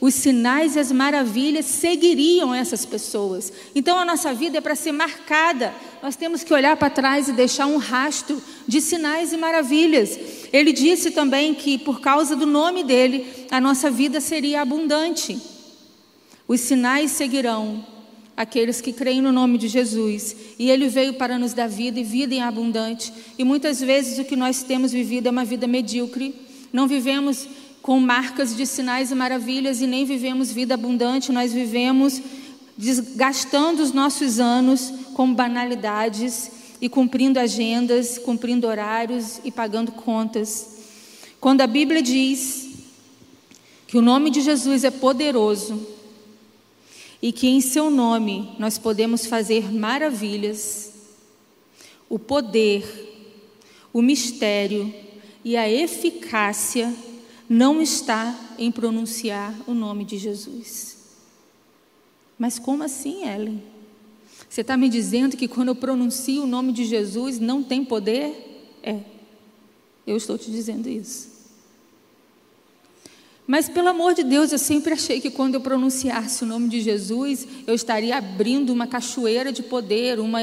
os sinais e as maravilhas seguiriam essas pessoas. Então a nossa vida é para ser marcada. Nós temos que olhar para trás e deixar um rastro de sinais e maravilhas. Ele disse também que por causa do nome dele, a nossa vida seria abundante. Os sinais seguirão aqueles que creem no nome de Jesus. E ele veio para nos dar vida e vida em abundante. E muitas vezes o que nós temos vivido é uma vida medíocre. Não vivemos com marcas de sinais e maravilhas e nem vivemos vida abundante, nós vivemos desgastando os nossos anos com banalidades e cumprindo agendas, cumprindo horários e pagando contas. Quando a Bíblia diz que o nome de Jesus é poderoso e que em seu nome nós podemos fazer maravilhas, o poder, o mistério e a eficácia não está em pronunciar o nome de Jesus. Mas como assim, Ellen? Você está me dizendo que quando eu pronuncio o nome de Jesus não tem poder? É, eu estou te dizendo isso. Mas pelo amor de Deus, eu sempre achei que quando eu pronunciasse o nome de Jesus, eu estaria abrindo uma cachoeira de poder, uma,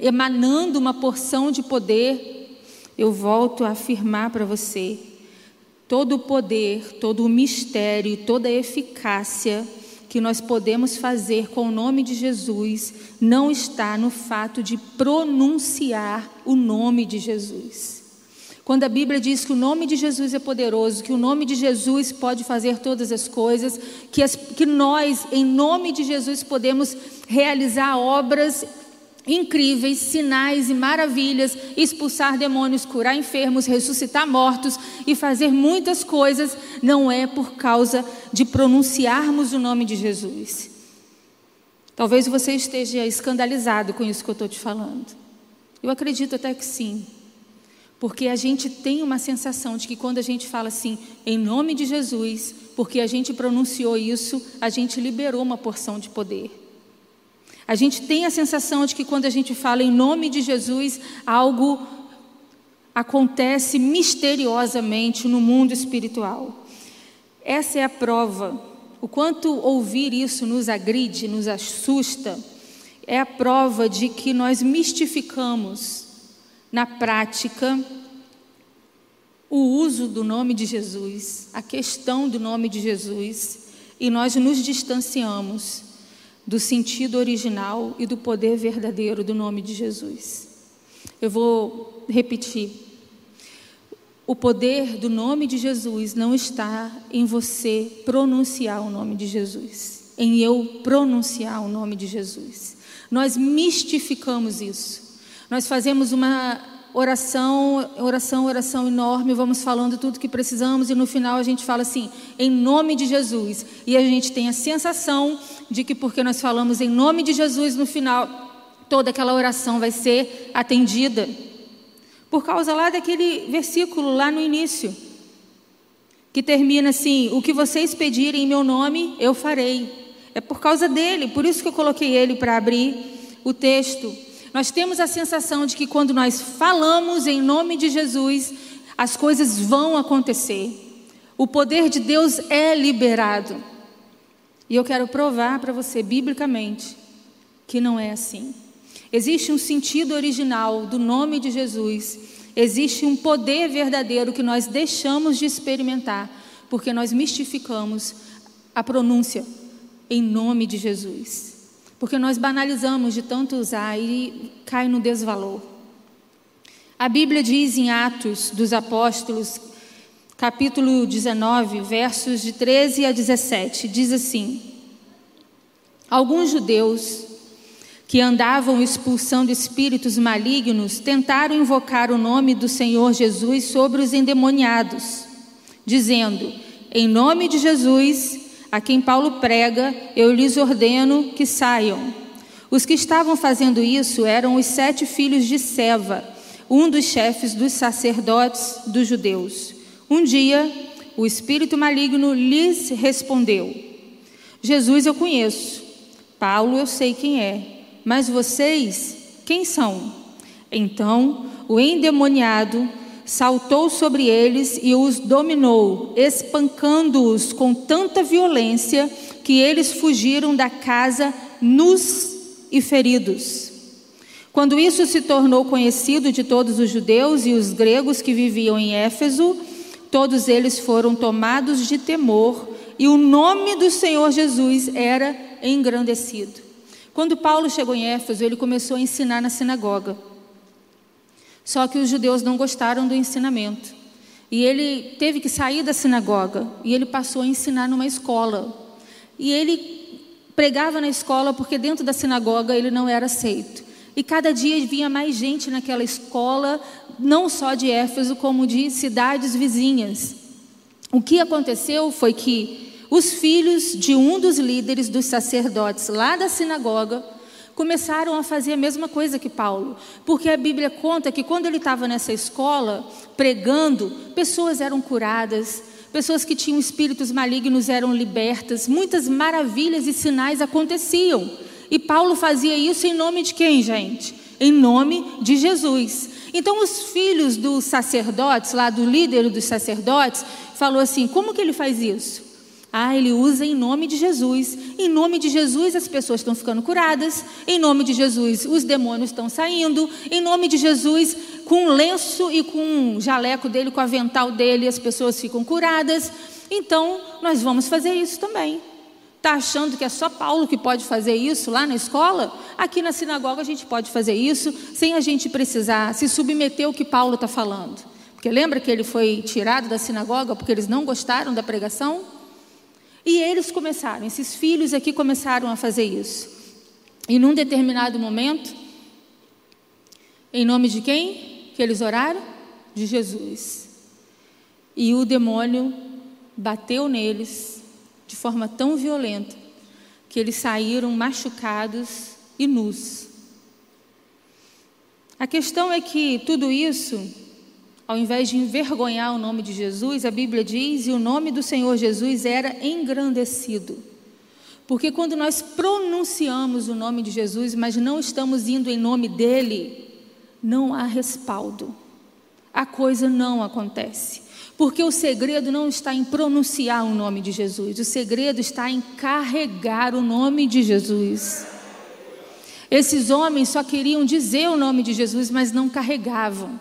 emanando uma porção de poder. Eu volto a afirmar para você todo o poder, todo o mistério, toda a eficácia que nós podemos fazer com o nome de Jesus não está no fato de pronunciar o nome de Jesus. Quando a Bíblia diz que o nome de Jesus é poderoso, que o nome de Jesus pode fazer todas as coisas, que, as, que nós, em nome de Jesus, podemos realizar obras incríveis, sinais e maravilhas, expulsar demônios, curar enfermos, ressuscitar mortos e fazer muitas coisas, não é por causa de pronunciarmos o nome de Jesus. Talvez você esteja escandalizado com isso que eu estou te falando. Eu acredito até que sim. Porque a gente tem uma sensação de que quando a gente fala assim, em nome de Jesus, porque a gente pronunciou isso, a gente liberou uma porção de poder. A gente tem a sensação de que quando a gente fala em nome de Jesus, algo acontece misteriosamente no mundo espiritual. Essa é a prova. O quanto ouvir isso nos agride, nos assusta, é a prova de que nós mistificamos na prática o uso do nome de Jesus, a questão do nome de Jesus, e nós nos distanciamos do sentido original e do poder verdadeiro do nome de Jesus. Eu vou repetir. O poder do nome de Jesus não está em você pronunciar o nome de Jesus, em eu pronunciar o nome de Jesus. Nós mistificamos isso. Nós fazemos uma oração, oração, oração enorme, vamos falando tudo que precisamos e no final a gente fala assim, em nome de Jesus. E a gente tem a sensação de que porque nós falamos em nome de Jesus no final, toda aquela oração vai ser atendida. Por causa lá daquele versículo lá no início, que termina assim: O que vocês pedirem em meu nome, eu farei. É por causa dele, por isso que eu coloquei ele para abrir o texto. Nós temos a sensação de que quando nós falamos em nome de Jesus, as coisas vão acontecer. O poder de Deus é liberado. E eu quero provar para você, biblicamente, que não é assim. Existe um sentido original do nome de Jesus, existe um poder verdadeiro que nós deixamos de experimentar, porque nós mistificamos a pronúncia em nome de Jesus. Porque nós banalizamos de tanto usar e cai no desvalor. A Bíblia diz em Atos dos Apóstolos, capítulo 19, versos de 13 a 17, diz assim: Alguns judeus que andavam expulsando espíritos malignos tentaram invocar o nome do Senhor Jesus sobre os endemoniados, dizendo: Em nome de Jesus, a quem Paulo prega, eu lhes ordeno que saiam. Os que estavam fazendo isso eram os sete filhos de Seva, um dos chefes dos sacerdotes dos judeus. Um dia, o espírito maligno lhes respondeu: Jesus eu conheço, Paulo eu sei quem é, mas vocês quem são? Então, o endemoniado saltou sobre eles e os dominou, espancando-os com tanta violência que eles fugiram da casa nus e feridos. Quando isso se tornou conhecido de todos os judeus e os gregos que viviam em Éfeso, todos eles foram tomados de temor e o nome do Senhor Jesus era engrandecido. Quando Paulo chegou em Éfeso, ele começou a ensinar na sinagoga. Só que os judeus não gostaram do ensinamento. E ele teve que sair da sinagoga e ele passou a ensinar numa escola. E ele pregava na escola porque dentro da sinagoga ele não era aceito. E cada dia vinha mais gente naquela escola, não só de Éfeso, como de cidades vizinhas. O que aconteceu foi que os filhos de um dos líderes dos sacerdotes lá da sinagoga começaram a fazer a mesma coisa que Paulo, porque a Bíblia conta que quando ele estava nessa escola pregando, pessoas eram curadas, pessoas que tinham espíritos malignos eram libertas, muitas maravilhas e sinais aconteciam. E Paulo fazia isso em nome de quem, gente? Em nome de Jesus. Então os filhos dos sacerdotes, lá do líder dos sacerdotes, falou assim: "Como que ele faz isso?" Ah, ele usa em nome de Jesus. Em nome de Jesus as pessoas estão ficando curadas. Em nome de Jesus os demônios estão saindo. Em nome de Jesus, com o lenço e com o jaleco dele, com o avental dele, as pessoas ficam curadas. Então, nós vamos fazer isso também. Está achando que é só Paulo que pode fazer isso lá na escola? Aqui na sinagoga a gente pode fazer isso sem a gente precisar se submeter ao que Paulo está falando. Porque lembra que ele foi tirado da sinagoga porque eles não gostaram da pregação? E eles começaram, esses filhos aqui começaram a fazer isso. E num determinado momento, em nome de quem que eles oraram? De Jesus. E o demônio bateu neles de forma tão violenta que eles saíram machucados e nus. A questão é que tudo isso ao invés de envergonhar o nome de Jesus, a Bíblia diz, e o nome do Senhor Jesus era engrandecido. Porque quando nós pronunciamos o nome de Jesus, mas não estamos indo em nome dele, não há respaldo. A coisa não acontece. Porque o segredo não está em pronunciar o nome de Jesus, o segredo está em carregar o nome de Jesus. Esses homens só queriam dizer o nome de Jesus, mas não carregavam.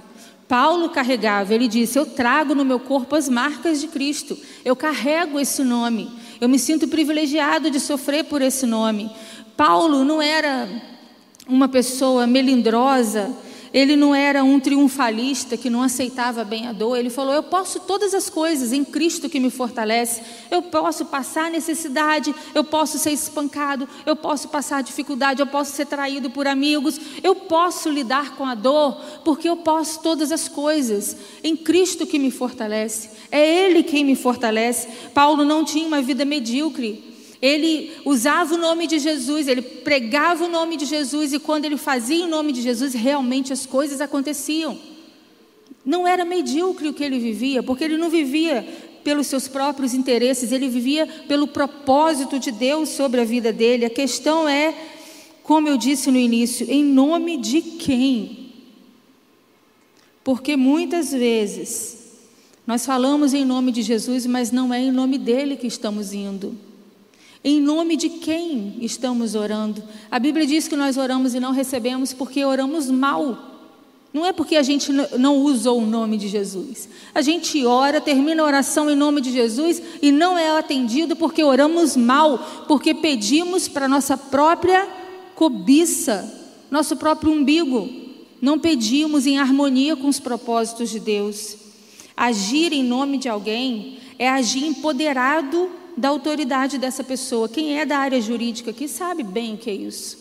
Paulo carregava, ele disse: Eu trago no meu corpo as marcas de Cristo, eu carrego esse nome, eu me sinto privilegiado de sofrer por esse nome. Paulo não era uma pessoa melindrosa, ele não era um triunfalista que não aceitava bem a dor. Ele falou: Eu posso todas as coisas em Cristo que me fortalece. Eu posso passar necessidade, eu posso ser espancado, eu posso passar dificuldade, eu posso ser traído por amigos, eu posso lidar com a dor, porque eu posso todas as coisas em Cristo que me fortalece. É Ele quem me fortalece. Paulo não tinha uma vida medíocre. Ele usava o nome de Jesus, ele pregava o nome de Jesus e quando ele fazia o nome de Jesus, realmente as coisas aconteciam. Não era medíocre o que ele vivia, porque ele não vivia pelos seus próprios interesses, ele vivia pelo propósito de Deus sobre a vida dele. A questão é, como eu disse no início, em nome de quem? Porque muitas vezes nós falamos em nome de Jesus, mas não é em nome dele que estamos indo. Em nome de quem estamos orando? A Bíblia diz que nós oramos e não recebemos porque oramos mal. Não é porque a gente não usou o nome de Jesus. A gente ora, termina a oração em nome de Jesus e não é atendido porque oramos mal, porque pedimos para nossa própria cobiça, nosso próprio umbigo. Não pedimos em harmonia com os propósitos de Deus. Agir em nome de alguém é agir empoderado da autoridade dessa pessoa. Quem é da área jurídica aqui sabe bem o que é isso.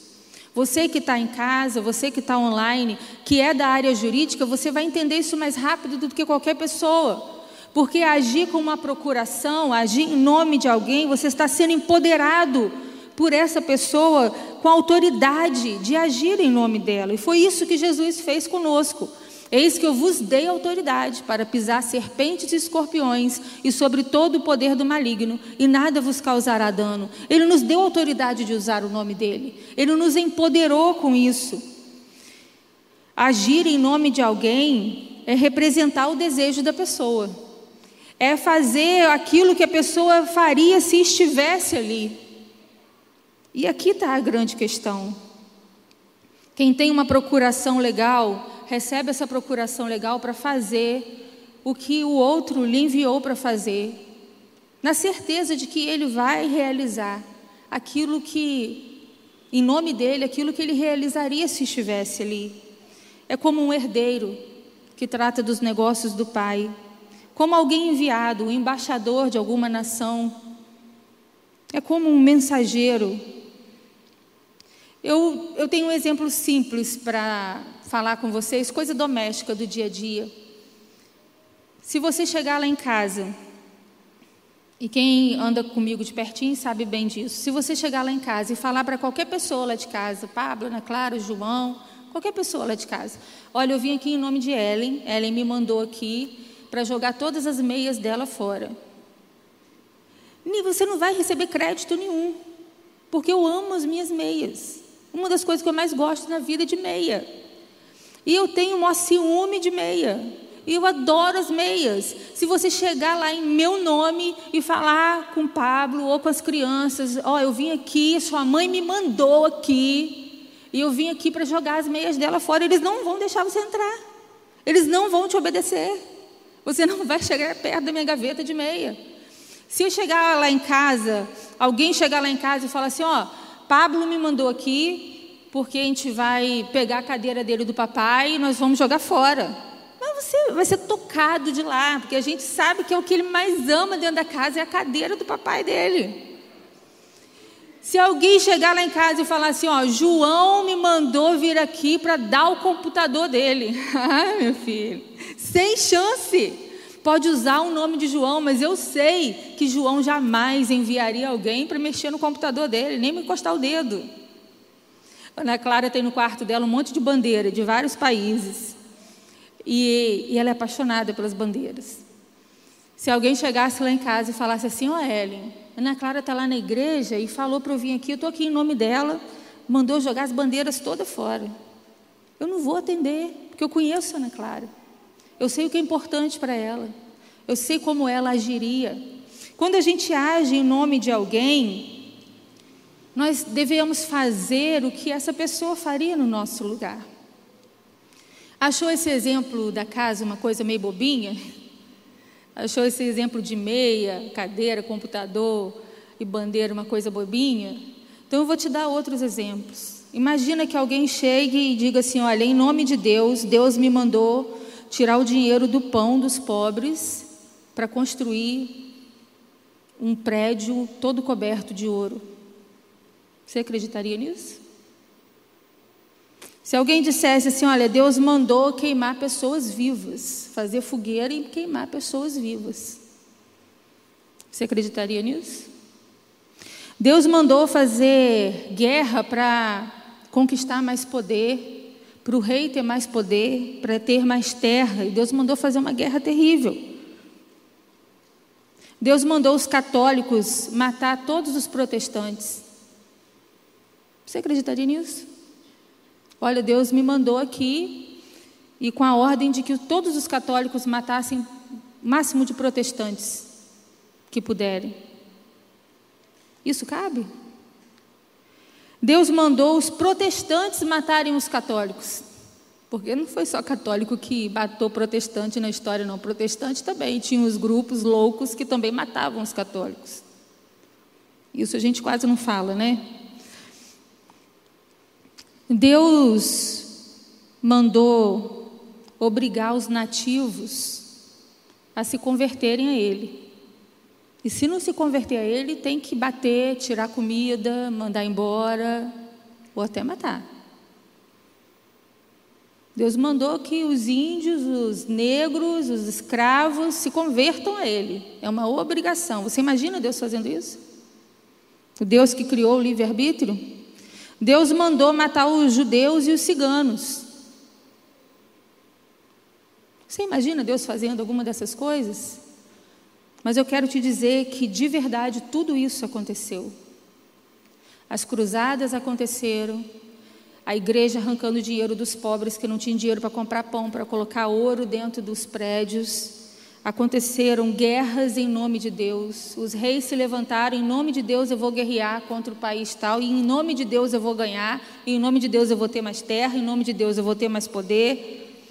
Você que está em casa, você que está online, que é da área jurídica, você vai entender isso mais rápido do que qualquer pessoa. Porque agir com uma procuração, agir em nome de alguém, você está sendo empoderado por essa pessoa com a autoridade de agir em nome dela. E foi isso que Jesus fez conosco. Eis que eu vos dei autoridade para pisar serpentes e escorpiões e sobre todo o poder do maligno, e nada vos causará dano. Ele nos deu autoridade de usar o nome dele. Ele nos empoderou com isso. Agir em nome de alguém é representar o desejo da pessoa. É fazer aquilo que a pessoa faria se estivesse ali. E aqui está a grande questão. Quem tem uma procuração legal, recebe essa procuração legal para fazer o que o outro lhe enviou para fazer, na certeza de que ele vai realizar aquilo que, em nome dele, aquilo que ele realizaria se estivesse ali. É como um herdeiro que trata dos negócios do pai, como alguém enviado, um embaixador de alguma nação, é como um mensageiro. Eu, eu tenho um exemplo simples para falar com vocês, coisa doméstica do dia a dia. Se você chegar lá em casa, e quem anda comigo de pertinho sabe bem disso, se você chegar lá em casa e falar para qualquer pessoa lá de casa, Pablo, Ana Clara, João, qualquer pessoa lá de casa, olha, eu vim aqui em nome de Ellen, Ellen me mandou aqui para jogar todas as meias dela fora. Você não vai receber crédito nenhum, porque eu amo as minhas meias. Uma das coisas que eu mais gosto na vida é de meia. E eu tenho um ciúme de meia. E eu adoro as meias. Se você chegar lá em meu nome e falar com Pablo ou com as crianças, ó, oh, eu vim aqui, sua mãe me mandou aqui, e eu vim aqui para jogar as meias dela fora, eles não vão deixar você entrar. Eles não vão te obedecer. Você não vai chegar perto da minha gaveta de meia. Se eu chegar lá em casa, alguém chegar lá em casa e falar assim, ó, oh, Pablo me mandou aqui, porque a gente vai pegar a cadeira dele do papai e nós vamos jogar fora. Mas você vai ser tocado de lá, porque a gente sabe que é o que ele mais ama dentro da casa é a cadeira do papai dele. Se alguém chegar lá em casa e falar assim, ó, João me mandou vir aqui para dar o computador dele. ah, meu filho, sem chance. Pode usar o nome de João, mas eu sei que João jamais enviaria alguém para mexer no computador dele, nem me encostar o dedo. Ana Clara tem no quarto dela um monte de bandeira de vários países. E, e ela é apaixonada pelas bandeiras. Se alguém chegasse lá em casa e falasse assim, ó oh, Ellen, Ana Clara está lá na igreja e falou para eu vir aqui, eu estou aqui em nome dela, mandou jogar as bandeiras todas fora. Eu não vou atender, porque eu conheço a Ana Clara. Eu sei o que é importante para ela. Eu sei como ela agiria. Quando a gente age em nome de alguém, nós devemos fazer o que essa pessoa faria no nosso lugar. Achou esse exemplo da casa uma coisa meio bobinha? Achou esse exemplo de meia, cadeira, computador e bandeira uma coisa bobinha? Então eu vou te dar outros exemplos. Imagina que alguém chegue e diga assim: Olha, em nome de Deus, Deus me mandou tirar o dinheiro do pão dos pobres para construir um prédio todo coberto de ouro. Você acreditaria nisso? Se alguém dissesse assim: Olha, Deus mandou queimar pessoas vivas, fazer fogueira e queimar pessoas vivas. Você acreditaria nisso? Deus mandou fazer guerra para conquistar mais poder, para o rei ter mais poder, para ter mais terra, e Deus mandou fazer uma guerra terrível. Deus mandou os católicos matar todos os protestantes. Você acreditaria nisso? Olha, Deus me mandou aqui e com a ordem de que todos os católicos matassem o máximo de protestantes que puderem. Isso cabe? Deus mandou os protestantes matarem os católicos. Porque não foi só católico que matou protestante na história, não. Protestante também tinha os grupos loucos que também matavam os católicos. Isso a gente quase não fala, né? Deus mandou obrigar os nativos a se converterem a Ele. E se não se converter a Ele, tem que bater, tirar comida, mandar embora ou até matar. Deus mandou que os índios, os negros, os escravos se convertam a Ele. É uma obrigação. Você imagina Deus fazendo isso? O Deus que criou o livre-arbítrio? Deus mandou matar os judeus e os ciganos. Você imagina Deus fazendo alguma dessas coisas? Mas eu quero te dizer que de verdade tudo isso aconteceu. As cruzadas aconteceram, a igreja arrancando dinheiro dos pobres que não tinham dinheiro para comprar pão, para colocar ouro dentro dos prédios. Aconteceram guerras em nome de Deus. Os reis se levantaram, em nome de Deus eu vou guerrear contra o país tal, e em nome de Deus eu vou ganhar, em nome de Deus eu vou ter mais terra, em nome de Deus eu vou ter mais poder.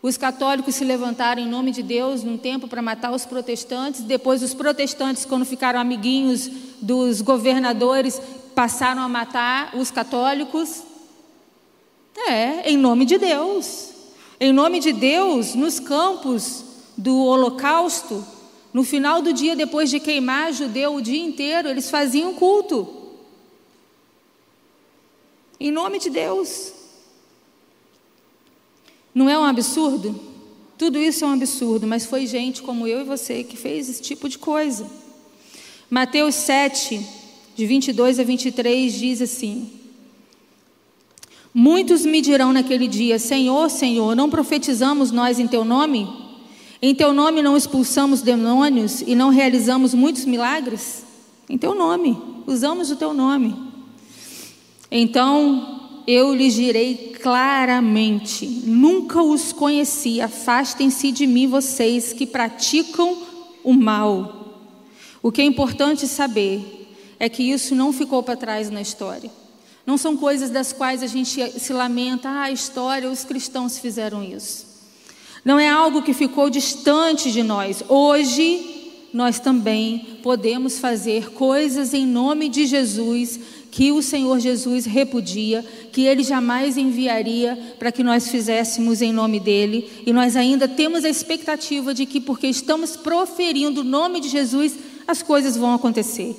Os católicos se levantaram em nome de Deus num tempo para matar os protestantes. Depois, os protestantes, quando ficaram amiguinhos dos governadores, passaram a matar os católicos. É, em nome de Deus. Em nome de Deus, nos campos do Holocausto, no final do dia, depois de queimar judeu o dia inteiro, eles faziam culto. Em nome de Deus. Não é um absurdo? Tudo isso é um absurdo, mas foi gente como eu e você que fez esse tipo de coisa. Mateus 7, de 22 a 23, diz assim: Muitos me dirão naquele dia: Senhor, Senhor, não profetizamos nós em teu nome? Em teu nome não expulsamos demônios e não realizamos muitos milagres? Em teu nome, usamos o teu nome. Então eu lhes direi claramente: nunca os conheci, afastem-se de mim, vocês que praticam o mal. O que é importante saber é que isso não ficou para trás na história. Não são coisas das quais a gente se lamenta, ah, a história, os cristãos fizeram isso. Não é algo que ficou distante de nós. Hoje, nós também podemos fazer coisas em nome de Jesus que o Senhor Jesus repudia, que ele jamais enviaria para que nós fizéssemos em nome dele, e nós ainda temos a expectativa de que, porque estamos proferindo o nome de Jesus, as coisas vão acontecer.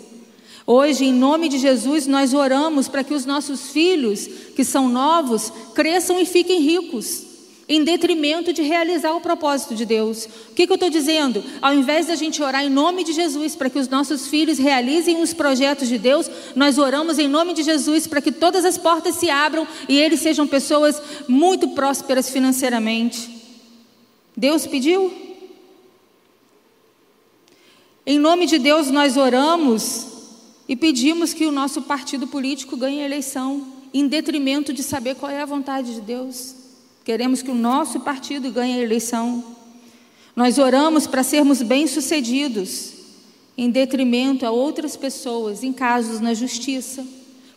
Hoje, em nome de Jesus, nós oramos para que os nossos filhos, que são novos, cresçam e fiquem ricos, em detrimento de realizar o propósito de Deus. O que, que eu estou dizendo? Ao invés da gente orar em nome de Jesus para que os nossos filhos realizem os projetos de Deus, nós oramos em nome de Jesus para que todas as portas se abram e eles sejam pessoas muito prósperas financeiramente. Deus pediu? Em nome de Deus, nós oramos e pedimos que o nosso partido político ganhe a eleição, em detrimento de saber qual é a vontade de Deus. Queremos que o nosso partido ganhe a eleição. Nós oramos para sermos bem-sucedidos, em detrimento a outras pessoas, em casos na justiça,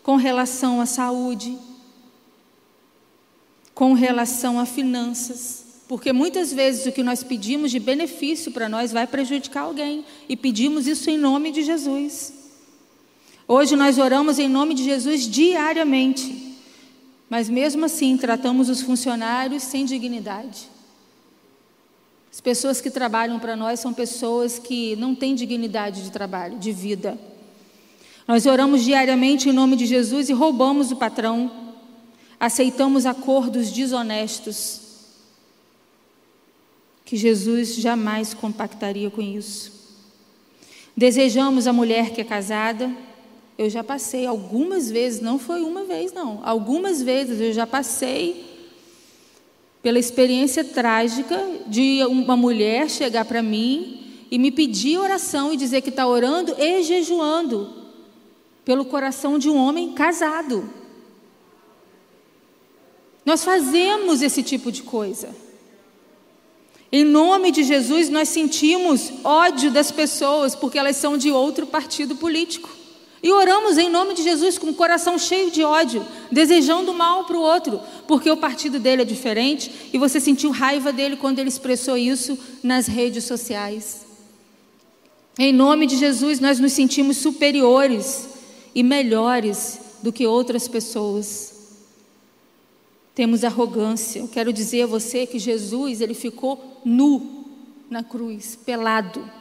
com relação à saúde, com relação a finanças. Porque muitas vezes o que nós pedimos de benefício para nós vai prejudicar alguém, e pedimos isso em nome de Jesus. Hoje nós oramos em nome de Jesus diariamente, mas mesmo assim tratamos os funcionários sem dignidade. As pessoas que trabalham para nós são pessoas que não têm dignidade de trabalho, de vida. Nós oramos diariamente em nome de Jesus e roubamos o patrão, aceitamos acordos desonestos, que Jesus jamais compactaria com isso. Desejamos a mulher que é casada, eu já passei algumas vezes, não foi uma vez, não. Algumas vezes eu já passei pela experiência trágica de uma mulher chegar para mim e me pedir oração e dizer que está orando e jejuando pelo coração de um homem casado. Nós fazemos esse tipo de coisa. Em nome de Jesus, nós sentimos ódio das pessoas porque elas são de outro partido político. E oramos em nome de Jesus com o coração cheio de ódio, desejando mal para o outro, porque o partido dele é diferente e você sentiu raiva dele quando ele expressou isso nas redes sociais. Em nome de Jesus, nós nos sentimos superiores e melhores do que outras pessoas. Temos arrogância. Eu quero dizer a você que Jesus, ele ficou nu na cruz, pelado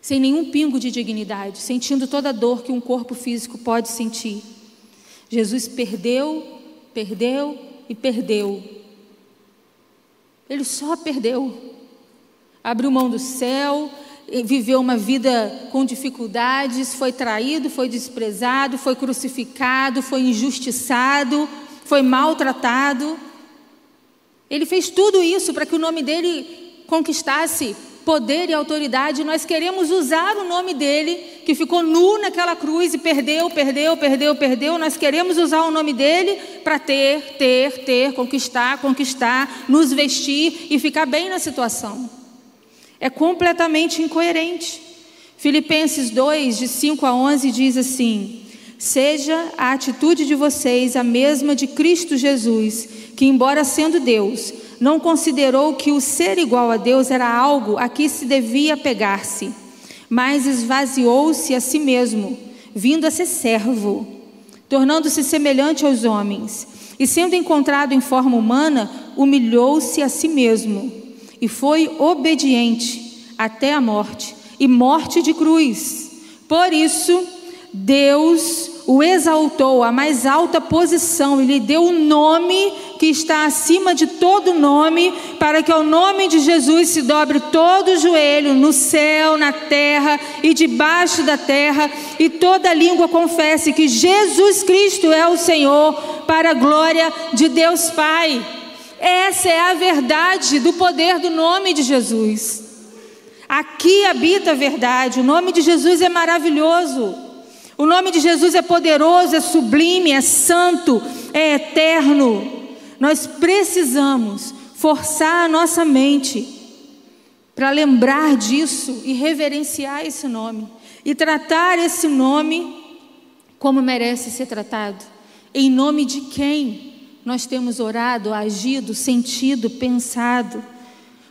sem nenhum pingo de dignidade, sentindo toda a dor que um corpo físico pode sentir. Jesus perdeu, perdeu e perdeu Ele só perdeu. Abriu mão do céu, viveu uma vida com dificuldades, foi traído, foi desprezado, foi crucificado, foi injustiçado, foi maltratado. Ele fez tudo isso para que o nome dele conquistasse poder e autoridade. Nós queremos usar o nome dele, que ficou nu naquela cruz e perdeu, perdeu, perdeu, perdeu. Nós queremos usar o nome dele para ter, ter, ter, conquistar, conquistar, nos vestir e ficar bem na situação. É completamente incoerente. Filipenses 2, de 5 a 11, diz assim: Seja a atitude de vocês a mesma de Cristo Jesus, que, embora sendo Deus, não considerou que o ser igual a Deus era algo a que se devia pegar-se, mas esvaziou-se a si mesmo, vindo a ser servo, tornando-se semelhante aos homens, e sendo encontrado em forma humana, humilhou-se a si mesmo e foi obediente até a morte e morte de cruz. Por isso, Deus o exaltou à mais alta posição e lhe deu o um nome que está acima de todo nome, para que ao nome de Jesus se dobre todo o joelho no céu, na terra e debaixo da terra, e toda língua confesse que Jesus Cristo é o Senhor, para a glória de Deus Pai. Essa é a verdade do poder do nome de Jesus. Aqui habita a verdade. O nome de Jesus é maravilhoso. O nome de Jesus é poderoso, é sublime, é santo, é eterno. Nós precisamos forçar a nossa mente para lembrar disso e reverenciar esse nome e tratar esse nome como merece ser tratado. Em nome de quem? nós temos orado, agido, sentido, pensado,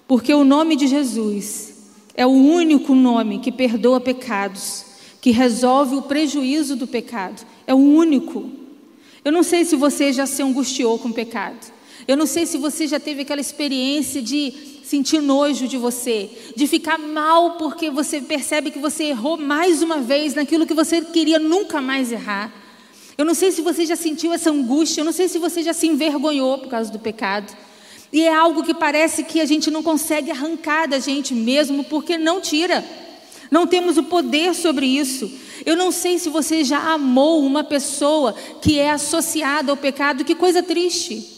porque o nome de Jesus é o único nome que perdoa pecados, que resolve o prejuízo do pecado. É o único. Eu não sei se você já se angustiou com o pecado. Eu não sei se você já teve aquela experiência de sentir nojo de você, de ficar mal porque você percebe que você errou mais uma vez naquilo que você queria nunca mais errar. Eu não sei se você já sentiu essa angústia, eu não sei se você já se envergonhou por causa do pecado. E é algo que parece que a gente não consegue arrancar da gente mesmo, porque não tira. Não temos o poder sobre isso. Eu não sei se você já amou uma pessoa que é associada ao pecado, que coisa triste.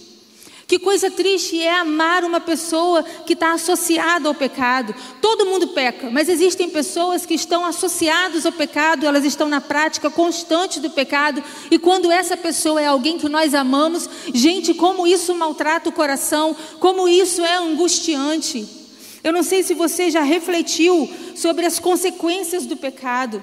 Que coisa triste é amar uma pessoa que está associada ao pecado. Todo mundo peca, mas existem pessoas que estão associadas ao pecado, elas estão na prática constante do pecado. E quando essa pessoa é alguém que nós amamos, gente, como isso maltrata o coração, como isso é angustiante. Eu não sei se você já refletiu sobre as consequências do pecado,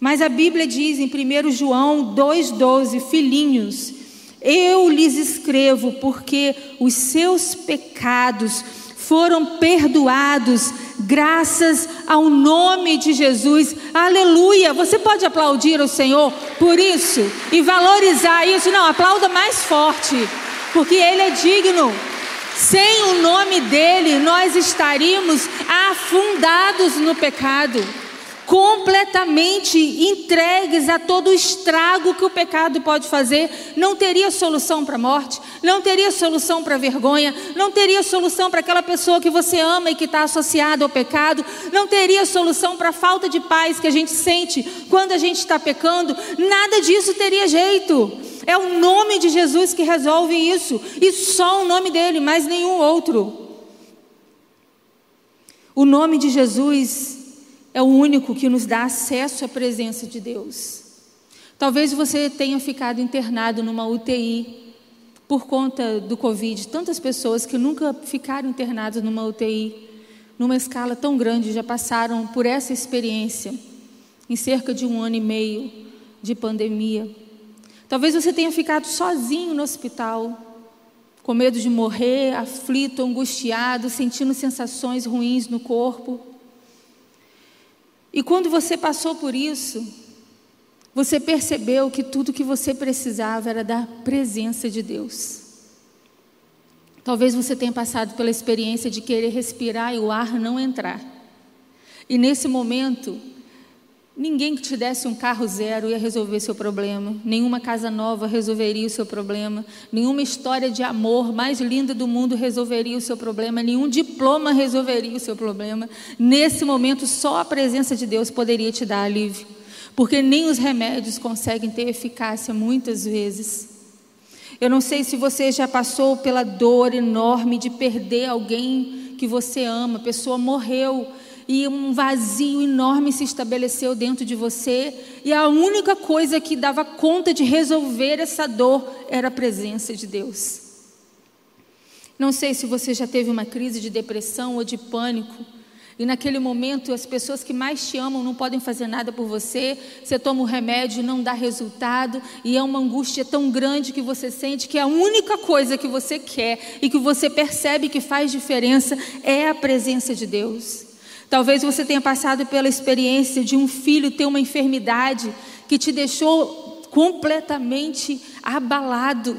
mas a Bíblia diz em 1 João 2,12: Filhinhos. Eu lhes escrevo porque os seus pecados foram perdoados graças ao nome de Jesus. Aleluia! Você pode aplaudir o Senhor por isso e valorizar isso? Não, aplauda mais forte, porque Ele é digno. Sem o nome dele, nós estaríamos afundados no pecado completamente entregues a todo o estrago que o pecado pode fazer, não teria solução para a morte, não teria solução para a vergonha, não teria solução para aquela pessoa que você ama e que está associada ao pecado, não teria solução para a falta de paz que a gente sente quando a gente está pecando, nada disso teria jeito. É o nome de Jesus que resolve isso, e só o nome dele, mais nenhum outro. O nome de Jesus é o único que nos dá acesso à presença de Deus. Talvez você tenha ficado internado numa UTI por conta do Covid. Tantas pessoas que nunca ficaram internadas numa UTI, numa escala tão grande, já passaram por essa experiência em cerca de um ano e meio de pandemia. Talvez você tenha ficado sozinho no hospital, com medo de morrer, aflito, angustiado, sentindo sensações ruins no corpo. E quando você passou por isso, você percebeu que tudo que você precisava era da presença de Deus. Talvez você tenha passado pela experiência de querer respirar e o ar não entrar. E nesse momento, Ninguém que te desse um carro zero ia resolver seu problema, nenhuma casa nova resolveria o seu problema, nenhuma história de amor mais linda do mundo resolveria o seu problema, nenhum diploma resolveria o seu problema. Nesse momento, só a presença de Deus poderia te dar alívio, porque nem os remédios conseguem ter eficácia muitas vezes. Eu não sei se você já passou pela dor enorme de perder alguém que você ama, a pessoa morreu e um vazio enorme se estabeleceu dentro de você, e a única coisa que dava conta de resolver essa dor era a presença de Deus. Não sei se você já teve uma crise de depressão ou de pânico, e naquele momento as pessoas que mais te amam não podem fazer nada por você, você toma o remédio e não dá resultado, e é uma angústia tão grande que você sente que a única coisa que você quer e que você percebe que faz diferença é a presença de Deus. Talvez você tenha passado pela experiência de um filho ter uma enfermidade que te deixou completamente abalado.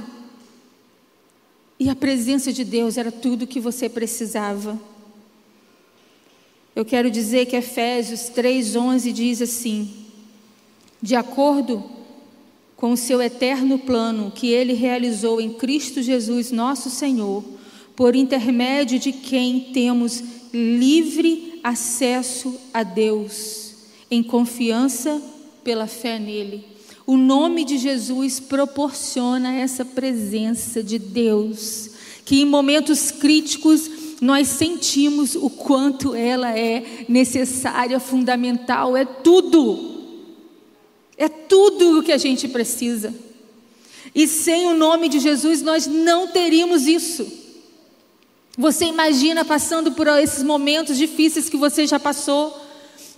E a presença de Deus era tudo que você precisava. Eu quero dizer que Efésios 3:11 diz assim: De acordo com o seu eterno plano que ele realizou em Cristo Jesus, nosso Senhor, por intermédio de quem temos livre acesso a Deus em confiança pela fé nele. O nome de Jesus proporciona essa presença de Deus, que em momentos críticos nós sentimos o quanto ela é necessária, fundamental, é tudo. É tudo o que a gente precisa. E sem o nome de Jesus nós não teríamos isso. Você imagina passando por esses momentos difíceis que você já passou,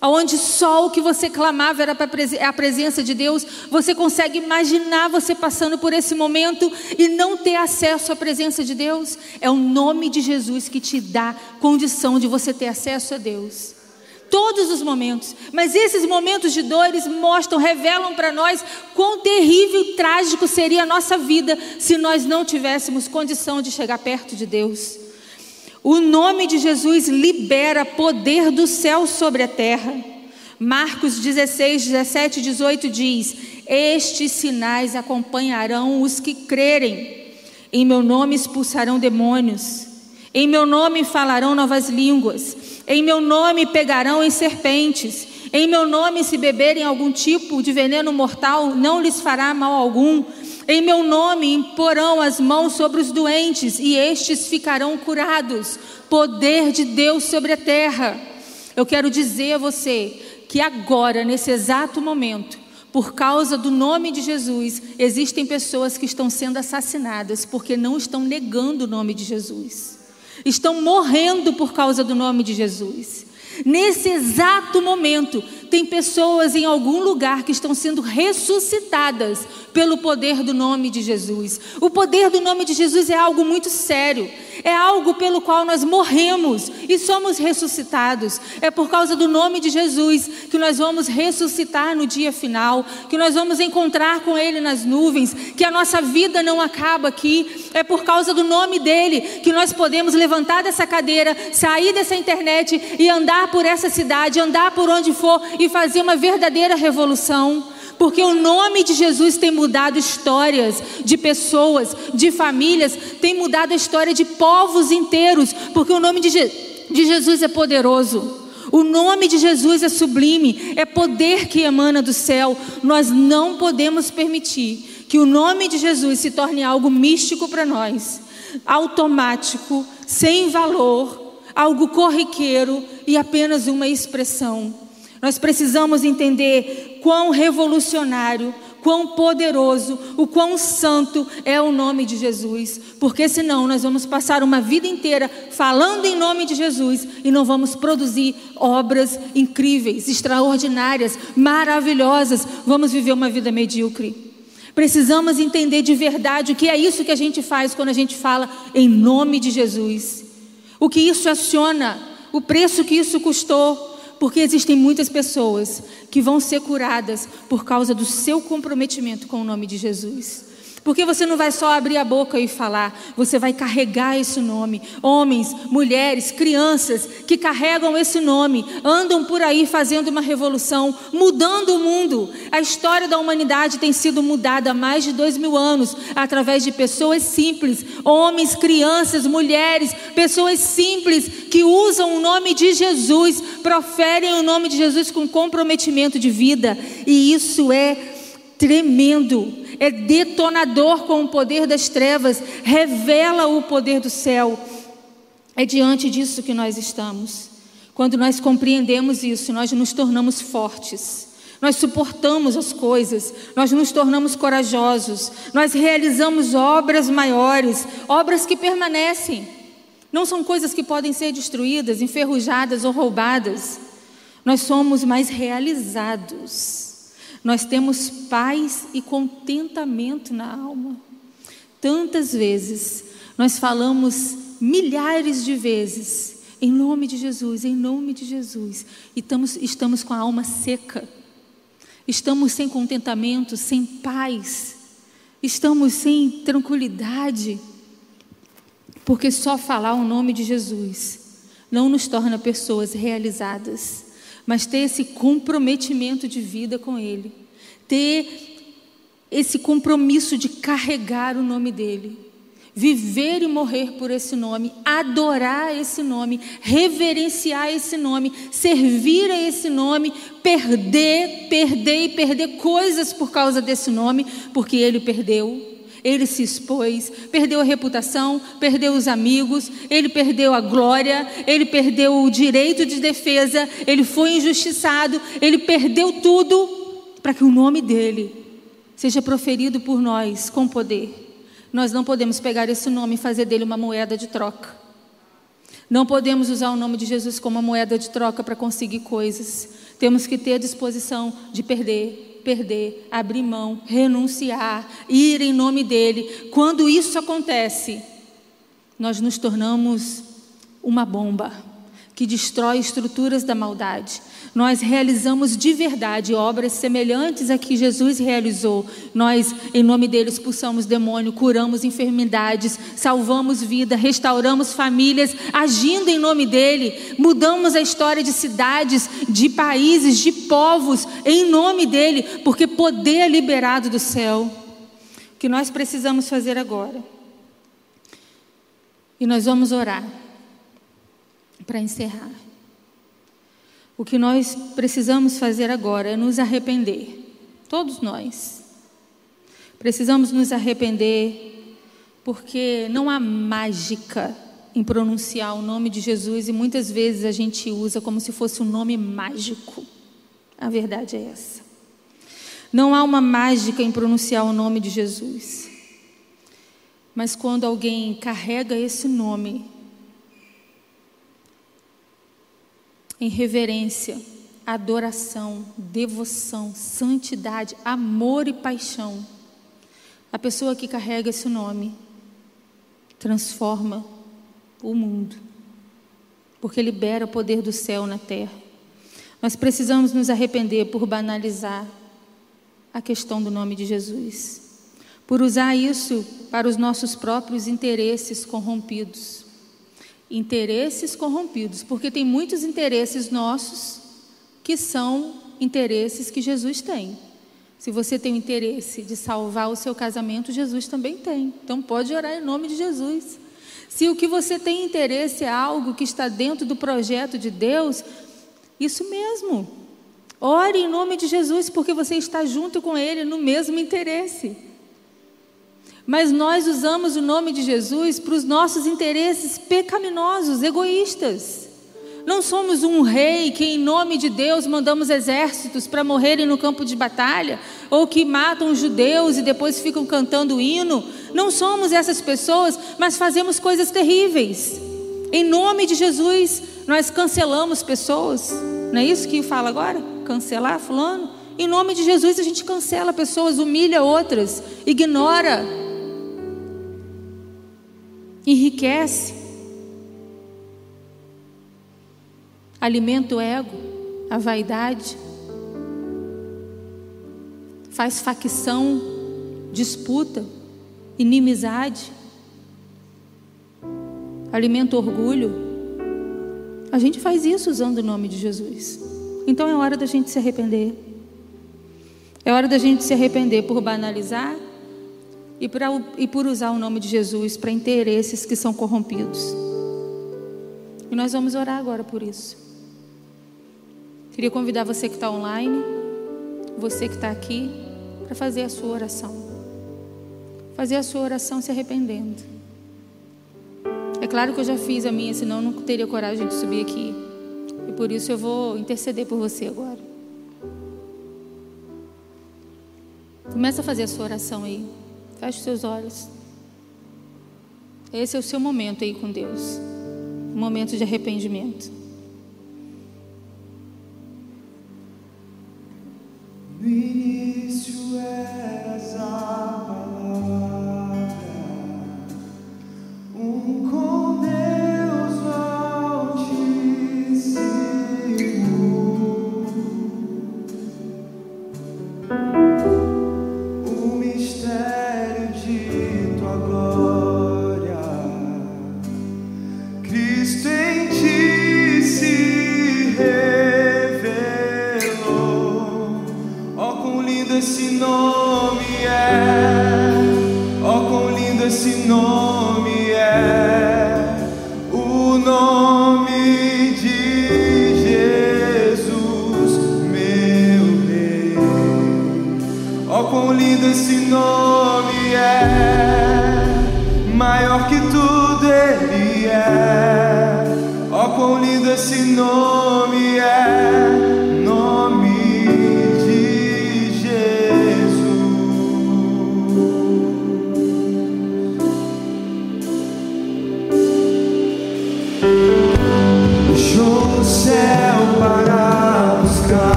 onde só o que você clamava era para a presença de Deus. Você consegue imaginar você passando por esse momento e não ter acesso à presença de Deus? É o nome de Jesus que te dá condição de você ter acesso a Deus. Todos os momentos, mas esses momentos de dores mostram, revelam para nós quão terrível e trágico seria a nossa vida se nós não tivéssemos condição de chegar perto de Deus. O nome de Jesus libera poder do céu sobre a terra. Marcos 16, 17 e 18 diz: Estes sinais acompanharão os que crerem. Em meu nome expulsarão demônios. Em meu nome falarão novas línguas. Em meu nome pegarão em serpentes. Em meu nome, se beberem algum tipo de veneno mortal, não lhes fará mal algum. Em meu nome imporão as mãos sobre os doentes e estes ficarão curados. Poder de Deus sobre a terra. Eu quero dizer a você que agora, nesse exato momento, por causa do nome de Jesus, existem pessoas que estão sendo assassinadas porque não estão negando o nome de Jesus. Estão morrendo por causa do nome de Jesus. Nesse exato momento, tem pessoas em algum lugar que estão sendo ressuscitadas pelo poder do nome de Jesus. O poder do nome de Jesus é algo muito sério, é algo pelo qual nós morremos e somos ressuscitados. É por causa do nome de Jesus que nós vamos ressuscitar no dia final, que nós vamos encontrar com Ele nas nuvens, que a nossa vida não acaba aqui. É por causa do nome dele que nós podemos levantar dessa cadeira, sair dessa internet e andar por essa cidade, andar por onde for e fazer uma verdadeira revolução. Porque o nome de Jesus tem mudado histórias de pessoas, de famílias, tem mudado a história de povos inteiros. Porque o nome de, Je de Jesus é poderoso. O nome de Jesus é sublime, é poder que emana do céu. Nós não podemos permitir que o nome de Jesus se torne algo místico para nós, automático, sem valor, algo corriqueiro e apenas uma expressão. Nós precisamos entender quão revolucionário, quão poderoso, o quão santo é o nome de Jesus, porque senão nós vamos passar uma vida inteira falando em nome de Jesus e não vamos produzir obras incríveis, extraordinárias, maravilhosas, vamos viver uma vida medíocre. Precisamos entender de verdade o que é isso que a gente faz quando a gente fala em nome de Jesus. O que isso aciona, o preço que isso custou, porque existem muitas pessoas que vão ser curadas por causa do seu comprometimento com o nome de Jesus. Porque você não vai só abrir a boca e falar, você vai carregar esse nome. Homens, mulheres, crianças que carregam esse nome, andam por aí fazendo uma revolução, mudando o mundo. A história da humanidade tem sido mudada há mais de dois mil anos através de pessoas simples, homens, crianças, mulheres, pessoas simples que usam o nome de Jesus, proferem o nome de Jesus com comprometimento de vida. E isso é tremendo é detonador com o poder das trevas, revela o poder do céu. É diante disso que nós estamos. Quando nós compreendemos isso, nós nos tornamos fortes. Nós suportamos as coisas, nós nos tornamos corajosos, nós realizamos obras maiores, obras que permanecem. Não são coisas que podem ser destruídas, enferrujadas ou roubadas. Nós somos mais realizados. Nós temos paz e contentamento na alma. Tantas vezes nós falamos milhares de vezes em nome de Jesus, em nome de Jesus, e estamos, estamos com a alma seca, estamos sem contentamento, sem paz, estamos sem tranquilidade, porque só falar o nome de Jesus não nos torna pessoas realizadas mas ter esse comprometimento de vida com Ele, ter esse compromisso de carregar o nome dEle, viver e morrer por esse nome, adorar esse nome, reverenciar esse nome, servir a esse nome, perder, perder e perder coisas por causa desse nome, porque Ele perdeu ele se expôs, perdeu a reputação, perdeu os amigos, ele perdeu a glória, ele perdeu o direito de defesa, ele foi injustiçado, ele perdeu tudo para que o nome dele seja proferido por nós com poder. Nós não podemos pegar esse nome e fazer dele uma moeda de troca. Não podemos usar o nome de Jesus como uma moeda de troca para conseguir coisas. Temos que ter a disposição de perder, perder, abrir mão, renunciar, ir em nome dele. Quando isso acontece, nós nos tornamos uma bomba que destrói estruturas da maldade. Nós realizamos de verdade obras semelhantes a que Jesus realizou. Nós, em nome dele, expulsamos demônio, curamos enfermidades, salvamos vida, restauramos famílias, agindo em nome dele, mudamos a história de cidades, de países, de povos, em nome dele, porque poder é liberado do céu. O que nós precisamos fazer agora? E nós vamos orar para encerrar. O que nós precisamos fazer agora é nos arrepender, todos nós. Precisamos nos arrepender, porque não há mágica em pronunciar o nome de Jesus e muitas vezes a gente usa como se fosse um nome mágico. A verdade é essa. Não há uma mágica em pronunciar o nome de Jesus. Mas quando alguém carrega esse nome em reverência, adoração, devoção, santidade, amor e paixão. A pessoa que carrega esse nome transforma o mundo, porque libera o poder do céu na terra. Nós precisamos nos arrepender por banalizar a questão do nome de Jesus, por usar isso para os nossos próprios interesses corrompidos interesses corrompidos, porque tem muitos interesses nossos que são interesses que Jesus tem. Se você tem o interesse de salvar o seu casamento, Jesus também tem. Então pode orar em nome de Jesus. Se o que você tem interesse é algo que está dentro do projeto de Deus, isso mesmo. Ore em nome de Jesus, porque você está junto com Ele no mesmo interesse. Mas nós usamos o nome de Jesus para os nossos interesses pecaminosos, egoístas. Não somos um rei que, em nome de Deus, mandamos exércitos para morrerem no campo de batalha, ou que matam judeus e depois ficam cantando hino. Não somos essas pessoas, mas fazemos coisas terríveis. Em nome de Jesus, nós cancelamos pessoas. Não é isso que fala agora? Cancelar fulano? Em nome de Jesus, a gente cancela pessoas, humilha outras, ignora enriquece, alimenta o ego, a vaidade, faz facção, disputa, inimizade, alimenta orgulho. A gente faz isso usando o nome de Jesus. Então é hora da gente se arrepender. É hora da gente se arrepender por banalizar e, pra, e por usar o nome de Jesus para interesses que são corrompidos. E nós vamos orar agora por isso. Queria convidar você que está online, você que está aqui, para fazer a sua oração. Fazer a sua oração se arrependendo. É claro que eu já fiz a minha, senão eu não teria coragem de subir aqui. E por isso eu vou interceder por você agora. Começa a fazer a sua oração aí. Feche os seus olhos. Esse é o seu momento aí com Deus. Um momento de arrependimento. No início eras a palavra, um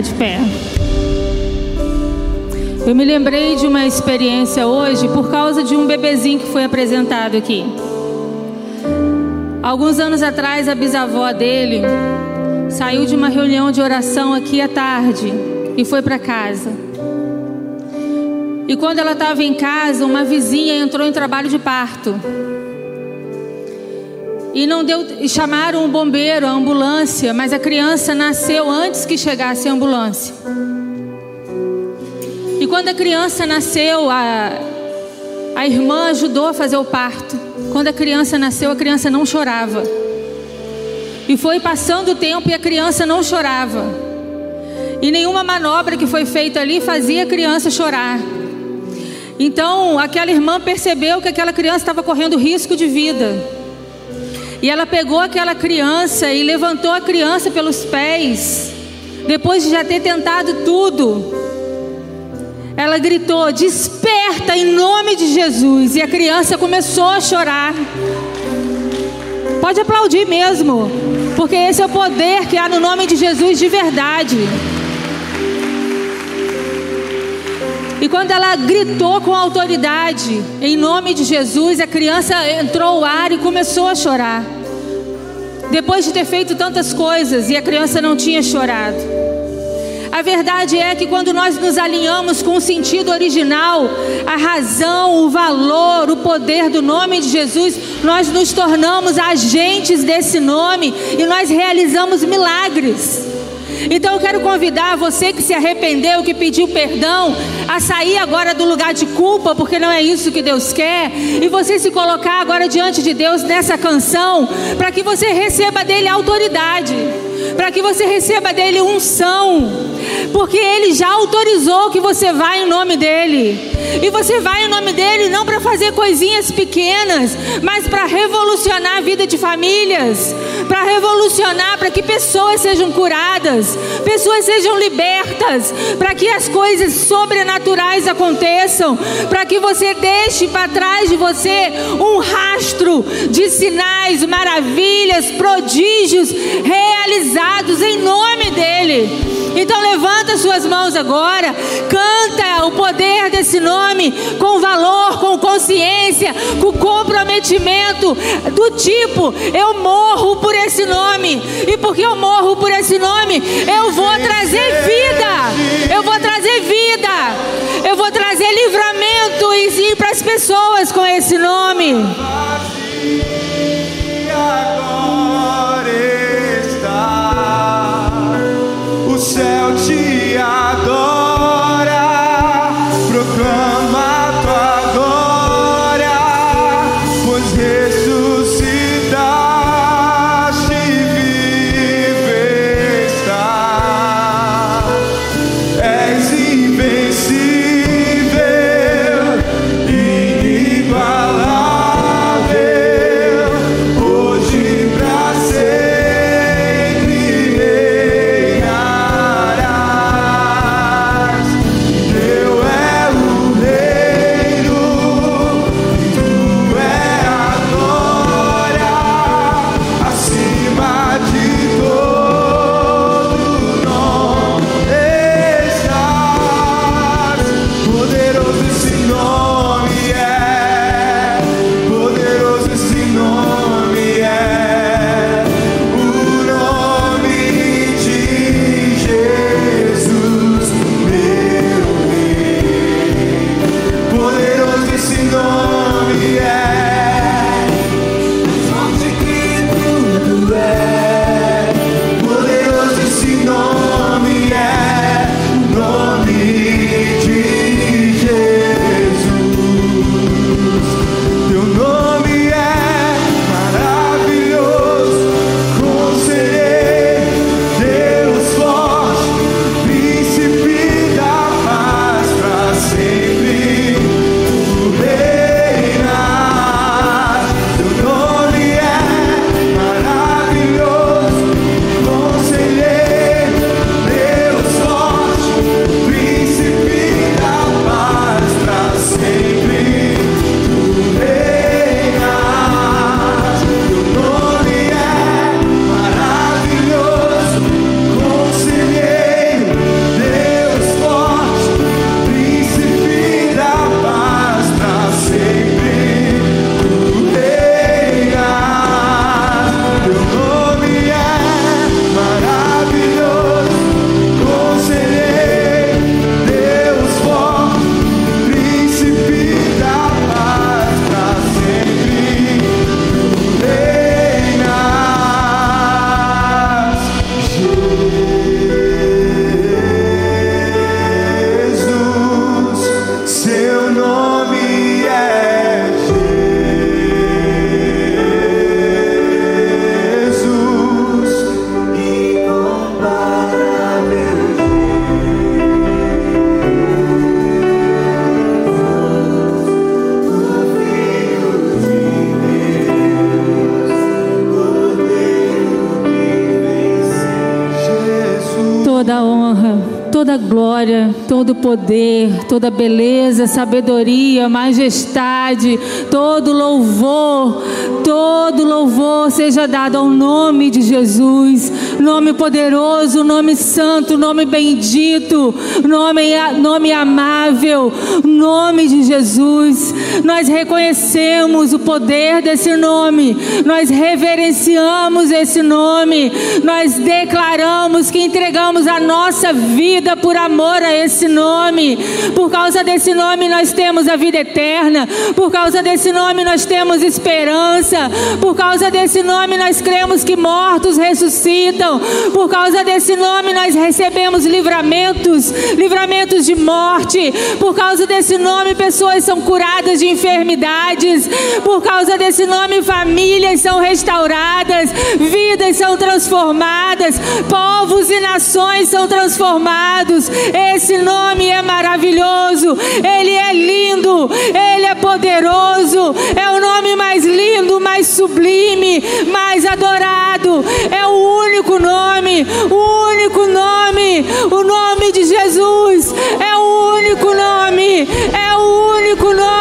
colocar de pé. Eu me lembrei de uma experiência hoje por causa de um bebezinho que foi apresentado aqui. Alguns anos atrás, a bisavó dele saiu de uma reunião de oração aqui à tarde e foi para casa. E quando ela estava em casa, uma vizinha entrou em trabalho de parto. E não deu, chamaram o bombeiro, a ambulância, mas a criança nasceu antes que chegasse a ambulância. E quando a criança nasceu, a, a irmã ajudou a fazer o parto. Quando a criança nasceu, a criança não chorava. E foi passando o tempo e a criança não chorava. E nenhuma manobra que foi feita ali fazia a criança chorar. Então, aquela irmã percebeu que aquela criança estava correndo risco de vida. E ela pegou aquela criança e levantou a criança pelos pés. Depois de já ter tentado tudo, ela gritou: Desperta em nome de Jesus. E a criança começou a chorar. Pode aplaudir mesmo, porque esse é o poder que há no nome de Jesus de verdade. E quando ela gritou com autoridade, em nome de Jesus, a criança entrou o ar e começou a chorar. Depois de ter feito tantas coisas e a criança não tinha chorado. A verdade é que quando nós nos alinhamos com o sentido original, a razão, o valor, o poder do nome de Jesus, nós nos tornamos agentes desse nome e nós realizamos milagres. Então eu quero convidar você que se arrependeu, que pediu perdão, a sair agora do lugar de culpa, porque não é isso que Deus quer, e você se colocar agora diante de Deus nessa canção, para que você receba dele autoridade para que você receba dele unção, porque ele já autorizou que você vá em nome dele. E você vai em nome dele não para fazer coisinhas pequenas, mas para revolucionar a vida de famílias, para revolucionar, para que pessoas sejam curadas, pessoas sejam libertas, para que as coisas sobrenaturais aconteçam, para que você deixe para trás de você um rastro de sinais, maravilhas, prodígios realizados em nome dele. Então levanta suas mãos agora, canta o poder desse nome com valor, com consciência, com comprometimento. Do tipo eu morro por esse nome. E porque eu morro por esse nome eu vou trazer vida, eu vou trazer vida, eu vou trazer livramento e sim para as pessoas com esse nome. Todo poder, toda beleza, sabedoria, majestade, todo louvor, Todo louvor seja dado ao nome de Jesus, nome poderoso, nome santo, nome bendito, nome, nome amável, nome de Jesus. Nós reconhecemos o poder desse nome, nós reverenciamos esse nome, nós declaramos que entregamos a nossa vida por amor a esse nome. Por causa desse nome nós temos a vida eterna, por causa desse nome nós temos esperança, por causa desse nome nós cremos que mortos ressuscitam, por causa desse nome nós recebemos livramentos, livramentos de morte, por causa desse nome pessoas são curadas de enfermidades, por causa desse nome famílias são restauradas, vidas são transformadas, povos e nações são transformados. Esse nome é maravilhoso, ele é lindo, ele é poderoso, é o nome mais lindo, mais sublime, mais adorado. É o único nome, o único nome, o nome de Jesus. É o único nome, é o único nome,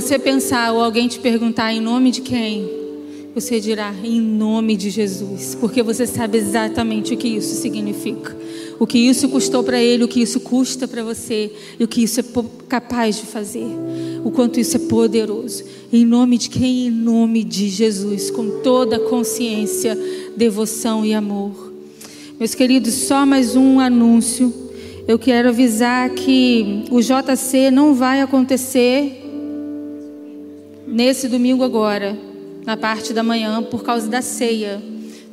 você pensar ou alguém te perguntar em nome de quem, você dirá em nome de Jesus, porque você sabe exatamente o que isso significa, o que isso custou para ele, o que isso custa para você e o que isso é capaz de fazer, o quanto isso é poderoso. Em nome de quem? Em nome de Jesus, com toda a consciência, devoção e amor. Meus queridos, só mais um anúncio. Eu quero avisar que o JC não vai acontecer nesse domingo agora, na parte da manhã, por causa da ceia.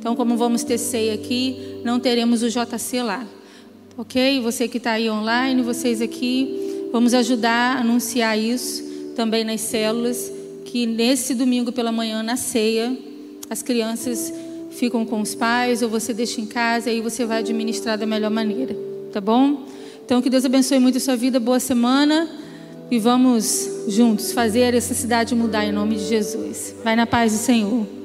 Então, como vamos ter ceia aqui, não teremos o JC lá. Ok? Você que está aí online, vocês aqui, vamos ajudar a anunciar isso também nas células, que nesse domingo pela manhã, na ceia, as crianças ficam com os pais ou você deixa em casa e aí você vai administrar da melhor maneira. Tá bom? Então, que Deus abençoe muito a sua vida, boa semana. E vamos juntos fazer essa cidade mudar em nome de Jesus. Vai na paz do Senhor.